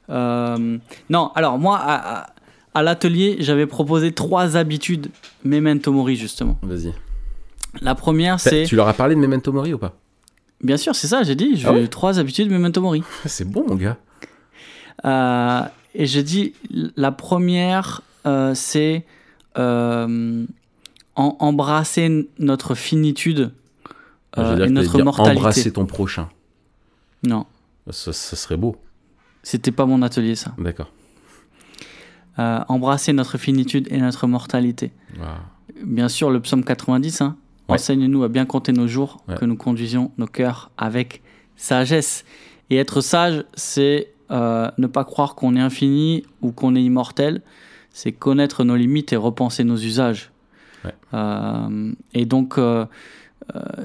Euh, non, alors moi, à, à- à l'atelier, j'avais proposé trois habitudes Memento mori, justement. Vas-y. La première, c'est. Tu leur as parlé de Memento Mori ou pas? Bien sûr, c'est ça, j'ai dit. J'ai Ah ouais trois habitudes Memento mori. C'est bon, mon gars. Euh, et je dis, la première, euh, c'est euh, en- embrasser notre finitude euh, et notre dire mortalité. embrasser ton prochain. Non, Ça, ça serait beau. c'était pas mon atelier, ça. D'accord. Embrasser notre finitude et notre mortalité. Bien sûr, le psaume 90, hein, Ouais. enseigne-nous à bien compter nos jours, Ouais. que nous conduisions nos cœurs avec sagesse. Et être sage, c'est euh, ne pas croire qu'on est infini ou qu'on est immortel, c'est connaître nos limites et repenser nos usages. Ouais. Euh, et donc, euh,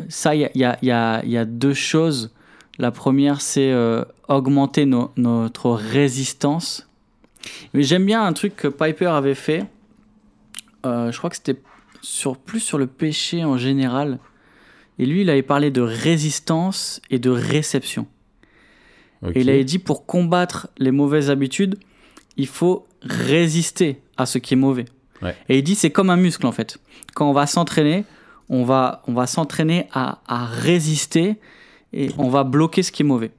ça, il y a, y y y deux choses. La première, c'est euh, augmenter no- notre résistance. Mais j'aime bien un truc que Piper avait fait. Je crois que c'était sur, plus sur le péché en général. Et lui, il avait parlé de résistance et de réception. Et il avait dit pour combattre les mauvaises habitudes, il faut résister à ce qui est mauvais. Ouais. Et il dit c'est comme un muscle en fait. Quand on va s'entraîner, on va, on va s'entraîner à, à résister et on va bloquer ce qui est mauvais.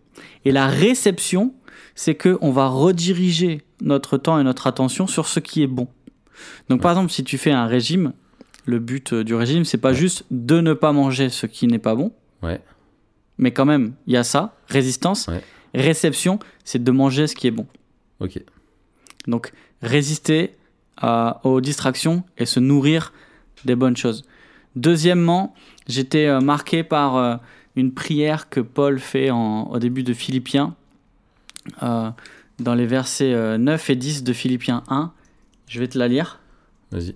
Et la réception, c'est que on va rediriger notre temps et notre attention sur ce qui est bon. Donc par exemple, si tu fais un régime, le but euh, du régime, c'est pas juste de ne pas manger ce qui n'est pas bon, Ouais. mais quand même, il y a ça, résistance. Réception, c'est de manger ce qui est bon. Ok. Donc, résister à- aux distractions et se nourrir des bonnes choses. Deuxièmement, j'étais euh, marqué par euh, une prière que Paul fait en- au début de Philippiens, euh, dans les versets euh, 9 et 10 de Philippiens 1. Je vais te la lire. Vas-y.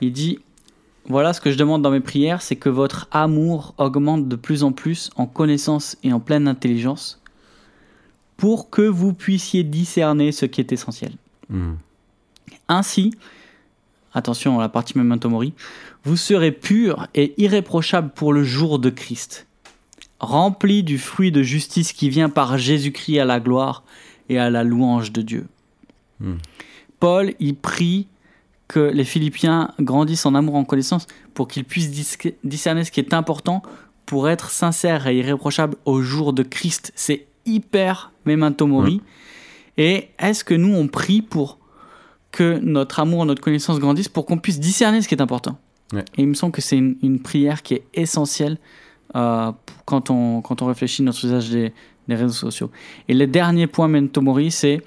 Il dit Voilà ce que je demande dans mes prières, c'est que votre amour augmente de plus en plus en connaissance et en pleine intelligence, pour que vous puissiez discerner ce qui est essentiel. Hmm. Ainsi, attention à la partie memento mori, vous serez purs et irréprochables pour le jour de Christ, remplis du fruit de justice qui vient par Jésus-Christ à la gloire et à la louange de Dieu. Hmm. Paul, il prie que les Philippiens grandissent en amour, en connaissance, pour qu'ils puissent dis- discerner ce qui est important pour être sincères et irréprochables au jour de Christ. C'est hyper memento mori. Et est-ce que nous, on prie pour que notre amour, notre connaissance grandisse pour qu'on puisse discerner ce qui est important? Ouais. Et il me semble que c'est une, une prière qui est essentielle euh, quand, on, quand on réfléchit à notre usage des, des réseaux sociaux. Et le dernier point memento mori, c'est,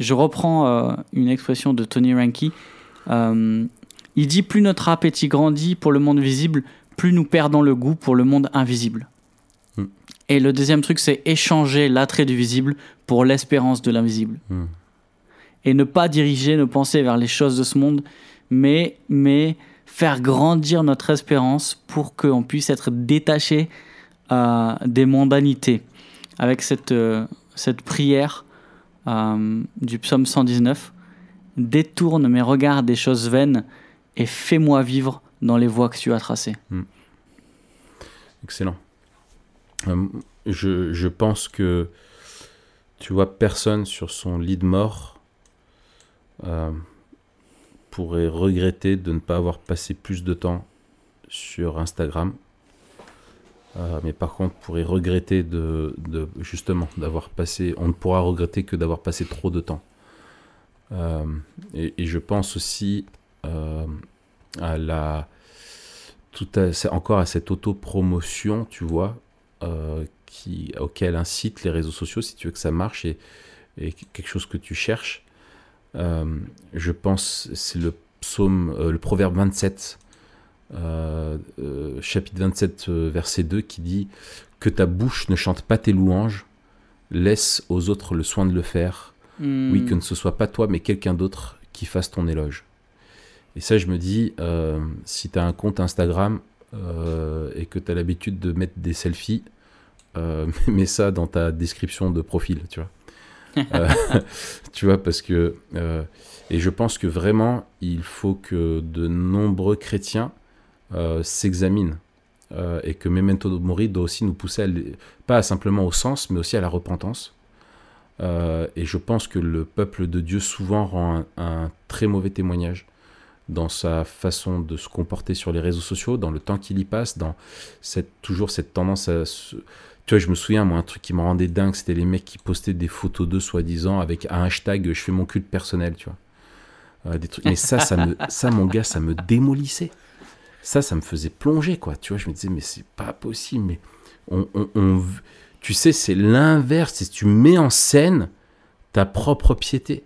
je reprends euh, une expression de Tony Ranky, euh, il dit plus notre appétit grandit pour le monde visible, plus nous perdons le goût pour le monde invisible. Hmm. Et le deuxième truc, c'est échanger l'attrait du visible pour l'espérance de l'invisible. Hmm. Et ne pas diriger nos pensées vers les choses de ce monde, mais, mais faire grandir notre espérance pour qu'on puisse être détaché euh, des mondanités. Avec cette, euh, cette prière euh, du psaume 119, détourne mes regards des choses vaines et fais-moi vivre dans les voies que tu as tracées. Excellent. Euh, je, je pense que tu vois personne sur son lit de mort euh, pourrait regretter de ne pas avoir passé plus de temps sur Instagram. Euh, mais par contre, pourrait regretter de- justement d'avoir passé. On ne pourra regretter que d'avoir passé trop de temps. Euh, et, je pense aussi euh, à la encore à cette autopromotion, tu vois, euh, qui, auquel incitent les réseaux sociaux, si tu veux que ça marche et, quelque chose que tu cherches. Je pense, c'est le psaume, le proverbe 27, euh, euh, chapitre 27, euh, verset 2, qui dit Que ta bouche ne chante pas tes louanges, laisse aux autres le soin de le faire. Oui, que ne ce soit pas toi, mais quelqu'un d'autre qui fasse ton éloge. Et ça, je me dis, euh, si tu as un compte Instagram euh, et que tu as l'habitude de mettre des selfies, euh, *laughs* mets ça dans ta description de profil, tu vois. *laughs* *laughs* Tu vois, parce que. et je pense que vraiment, il faut que de nombreux chrétiens s'examinent et que Memento Mori doit aussi nous pousser à pas simplement au sens, mais aussi à la repentance. Euh, et je pense que le peuple de Dieu souvent rend un, un très mauvais témoignage dans sa façon de se comporter sur les réseaux sociaux, dans le temps qu'il y passe, dans cette, toujours cette tendance à se... Tu vois, je me souviens, moi, un truc qui me rendait dingue, c'était les mecs qui postaient des photos d'eux, soi-disant, avec un hashtag « je fais mon culte personnel », tu vois. Euh, des trucs. Mais ça, ça, me, *laughs* ça, mon gars, ça me démolissait. Ça, ça me faisait plonger, quoi. Tu vois, je me disais, mais c'est pas possible. Mais on, on- on- tu sais, c'est l'inverse. C'est tu mets en scène ta propre piété.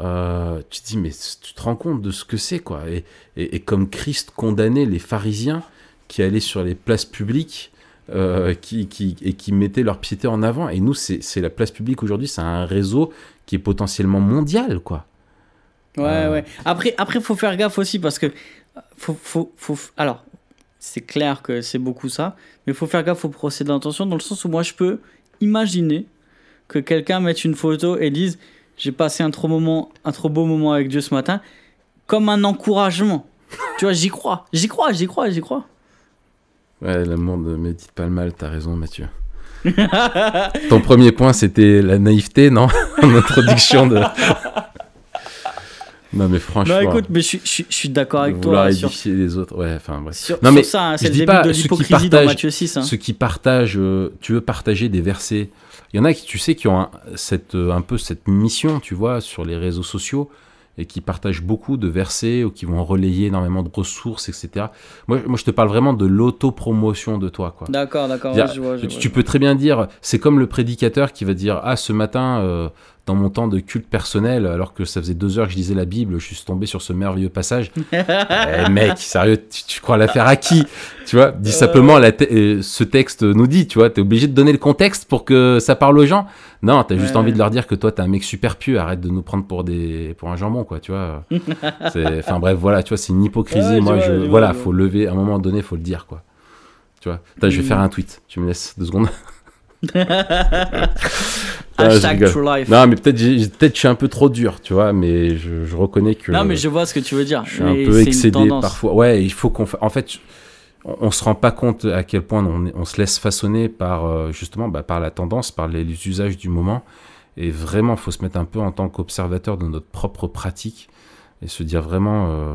Euh, tu te dis, mais tu te rends compte de ce que c'est, quoi. Et, et, et comme Christ condamnait les pharisiens qui allaient sur les places publiques euh, qui, qui, et qui mettaient leur piété en avant. Et nous, c'est la place publique aujourd'hui, c'est un réseau qui est potentiellement mondial, quoi. Ouais, Euh. ouais. Après, après, faut faire gaffe aussi parce que faut, faut, faut. Alors, c'est clair que c'est beaucoup ça, mais faut faire gaffe au procès d'intention dans le sens où moi je peux imaginer que quelqu'un mette une photo et dise j'ai passé un trop moment, un trop beau moment avec Dieu ce matin, comme un encouragement. *laughs* tu vois, j'y crois, j'y crois, j'y crois, j'y crois. Ouais, l'amour ne médite pas le mal, t'as raison, Mathieu. Ton premier point, c'était la naïveté, non? *laughs* En introduction *laughs* de. Non, mais franchement. Non, écoute, mais je suis, je je suis d'accord avec toi sur, les autres. Ouais, enfin, bref. sur, Non, sur mais ça. hein, c'est le début pas de l'hypocrisie dans Matthieu 6. hein. Ceux qui partagent, euh, tu veux partager des versets. Il y en a qui, tu sais, qui ont un, cette, euh, un peu cette mission, tu vois, sur les réseaux sociaux et qui partagent beaucoup de versets ou qui vont relayer énormément de ressources, etc. Moi, moi je te parle vraiment de l'autopromotion de toi, quoi. D'accord, d'accord, Dire- ouais, je vois, je tu, vois. tu peux très bien dire, c'est comme le prédicateur qui va dire Ah, ce matin, euh, dans mon temps de culte personnel, alors que ça faisait deux heures que je lisais la Bible, je suis tombé sur ce merveilleux passage. *laughs* Eh, mec, sérieux, tu, tu crois l'affaire à qui? Tu vois, dis simplement, la te- euh, ce texte nous dit, tu vois, t'es obligé de donner le contexte pour que ça parle aux gens. Non, t'as juste Ouais, envie de leur dire que toi, t'es un mec super pieux, arrête de nous prendre pour, des, pour un jambon, quoi, tu vois. *laughs* Enfin bref, voilà, tu vois, c'est une hypocrisie. Ouais, Moi, vois, je, je vois, voilà, vois. faut lever, à un moment donné, faut le dire, quoi. Tu vois, Attends, je vais Mm. faire un tweet, tu me laisses deux secondes. *laughs* Ah, Hashtag rigole. True Life. Non, mais peut-être peut-être je suis un peu trop dur, tu vois, mais je, je reconnais que Non, mais je vois ce que tu veux dire. je suis un peu excédé parfois. Ouais, il faut qu'on fa- En fait, on, on se rend pas compte à quel point on, se laisse façonner par euh, justement bah, par la tendance, par les, les usages du moment. Et vraiment, il faut se mettre un peu en tant qu'observateur de notre propre pratique et se dire vraiment euh,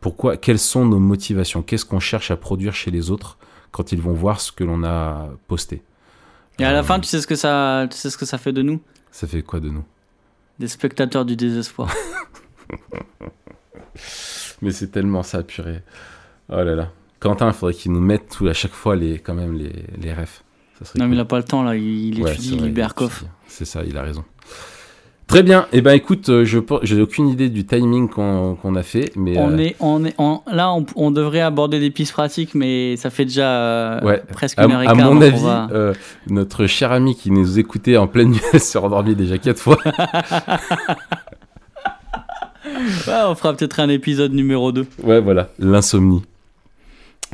pourquoi, quelles sont nos motivations, qu'est-ce qu'on cherche à produire chez les autres quand ils vont voir ce que l'on a posté? Et à la fin, tu sais ce que ça, tu sais ce que ça fait de nous? Ça fait quoi de nous? Des spectateurs du désespoir. *laughs* Mais c'est tellement ça, purée. Oh là là. Quentin, il faudrait qu'il nous mette tout, à chaque fois les, quand même les, les refs. Ça non, mais il a pas le temps là. Il Ouais, étudie il étudie. C'est ça, il a raison. Très bien. Eh ben, écoute, euh, je j'ai aucune idée du timing qu'on a fait, mais On euh, est, on est, on- là, on, on devrait aborder des pistes pratiques, mais ça fait déjà euh, Ouais. presque à, une heure et à quart. mon donc on avis, va- euh, notre cher ami qui nous écoutait en pleine nuit *laughs* s'est endormi déjà quatre fois. *laughs* Ouais, on fera peut-être un épisode numéro 2 Ouais, voilà, l'insomnie.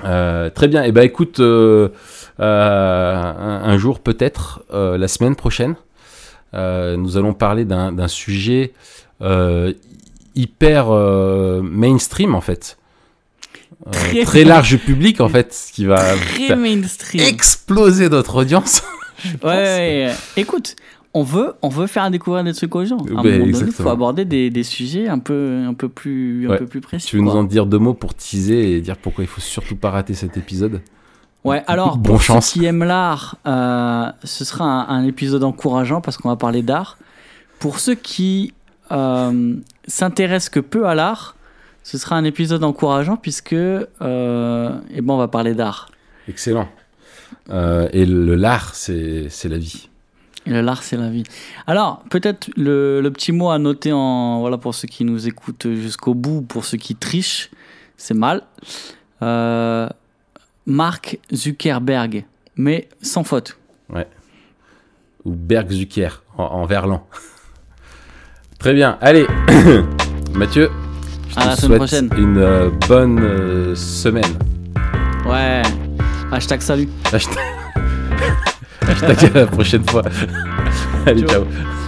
Très bien. Et ben, écoute, un, un jour peut-être, la semaine prochaine, euh, nous allons parler d'un sujet euh, hyper euh, mainstream en fait, Très- très large public en fait, ce qui va exploser notre audience. *laughs* Ouais, ouais, écoute, on veut, on veut faire découvrir des trucs aux gens. À un Ben, moment donné, il faut aborder des, des sujets un peu, un peu plus, un Ouais. peu plus précis. tu veux nous en dire deux mots pour teaser et dire pourquoi il faut surtout pas rater cet épisode? Ouais, alors, *laughs* Bon pour chance. ceux qui aiment l'art, euh, ce sera un, un épisode encourageant parce qu'on va parler d'art. Pour ceux qui euh, s'intéressent que peu à l'art, ce sera un épisode encourageant puisque euh, eh ben, on va parler d'art. Excellent. Et le l'art, c'est c'est la vie. Et le l'art, c'est la vie. Alors, peut-être le, le petit mot à noter en, voilà, pour ceux qui nous écoutent jusqu'au bout, pour ceux qui trichent, c'est mal. Euh, Mark Zuckerberg, mais sans faute. ou Berg Zucker en, en verlan. Très bien, allez, *coughs* Mathieu, je À te la semaine souhaite prochaine. une euh, bonne euh, semaine. Ouais. Hashtag salut. Hashtag, *laughs* Hashtag à la prochaine fois. *laughs* Allez, Ciao. ciao.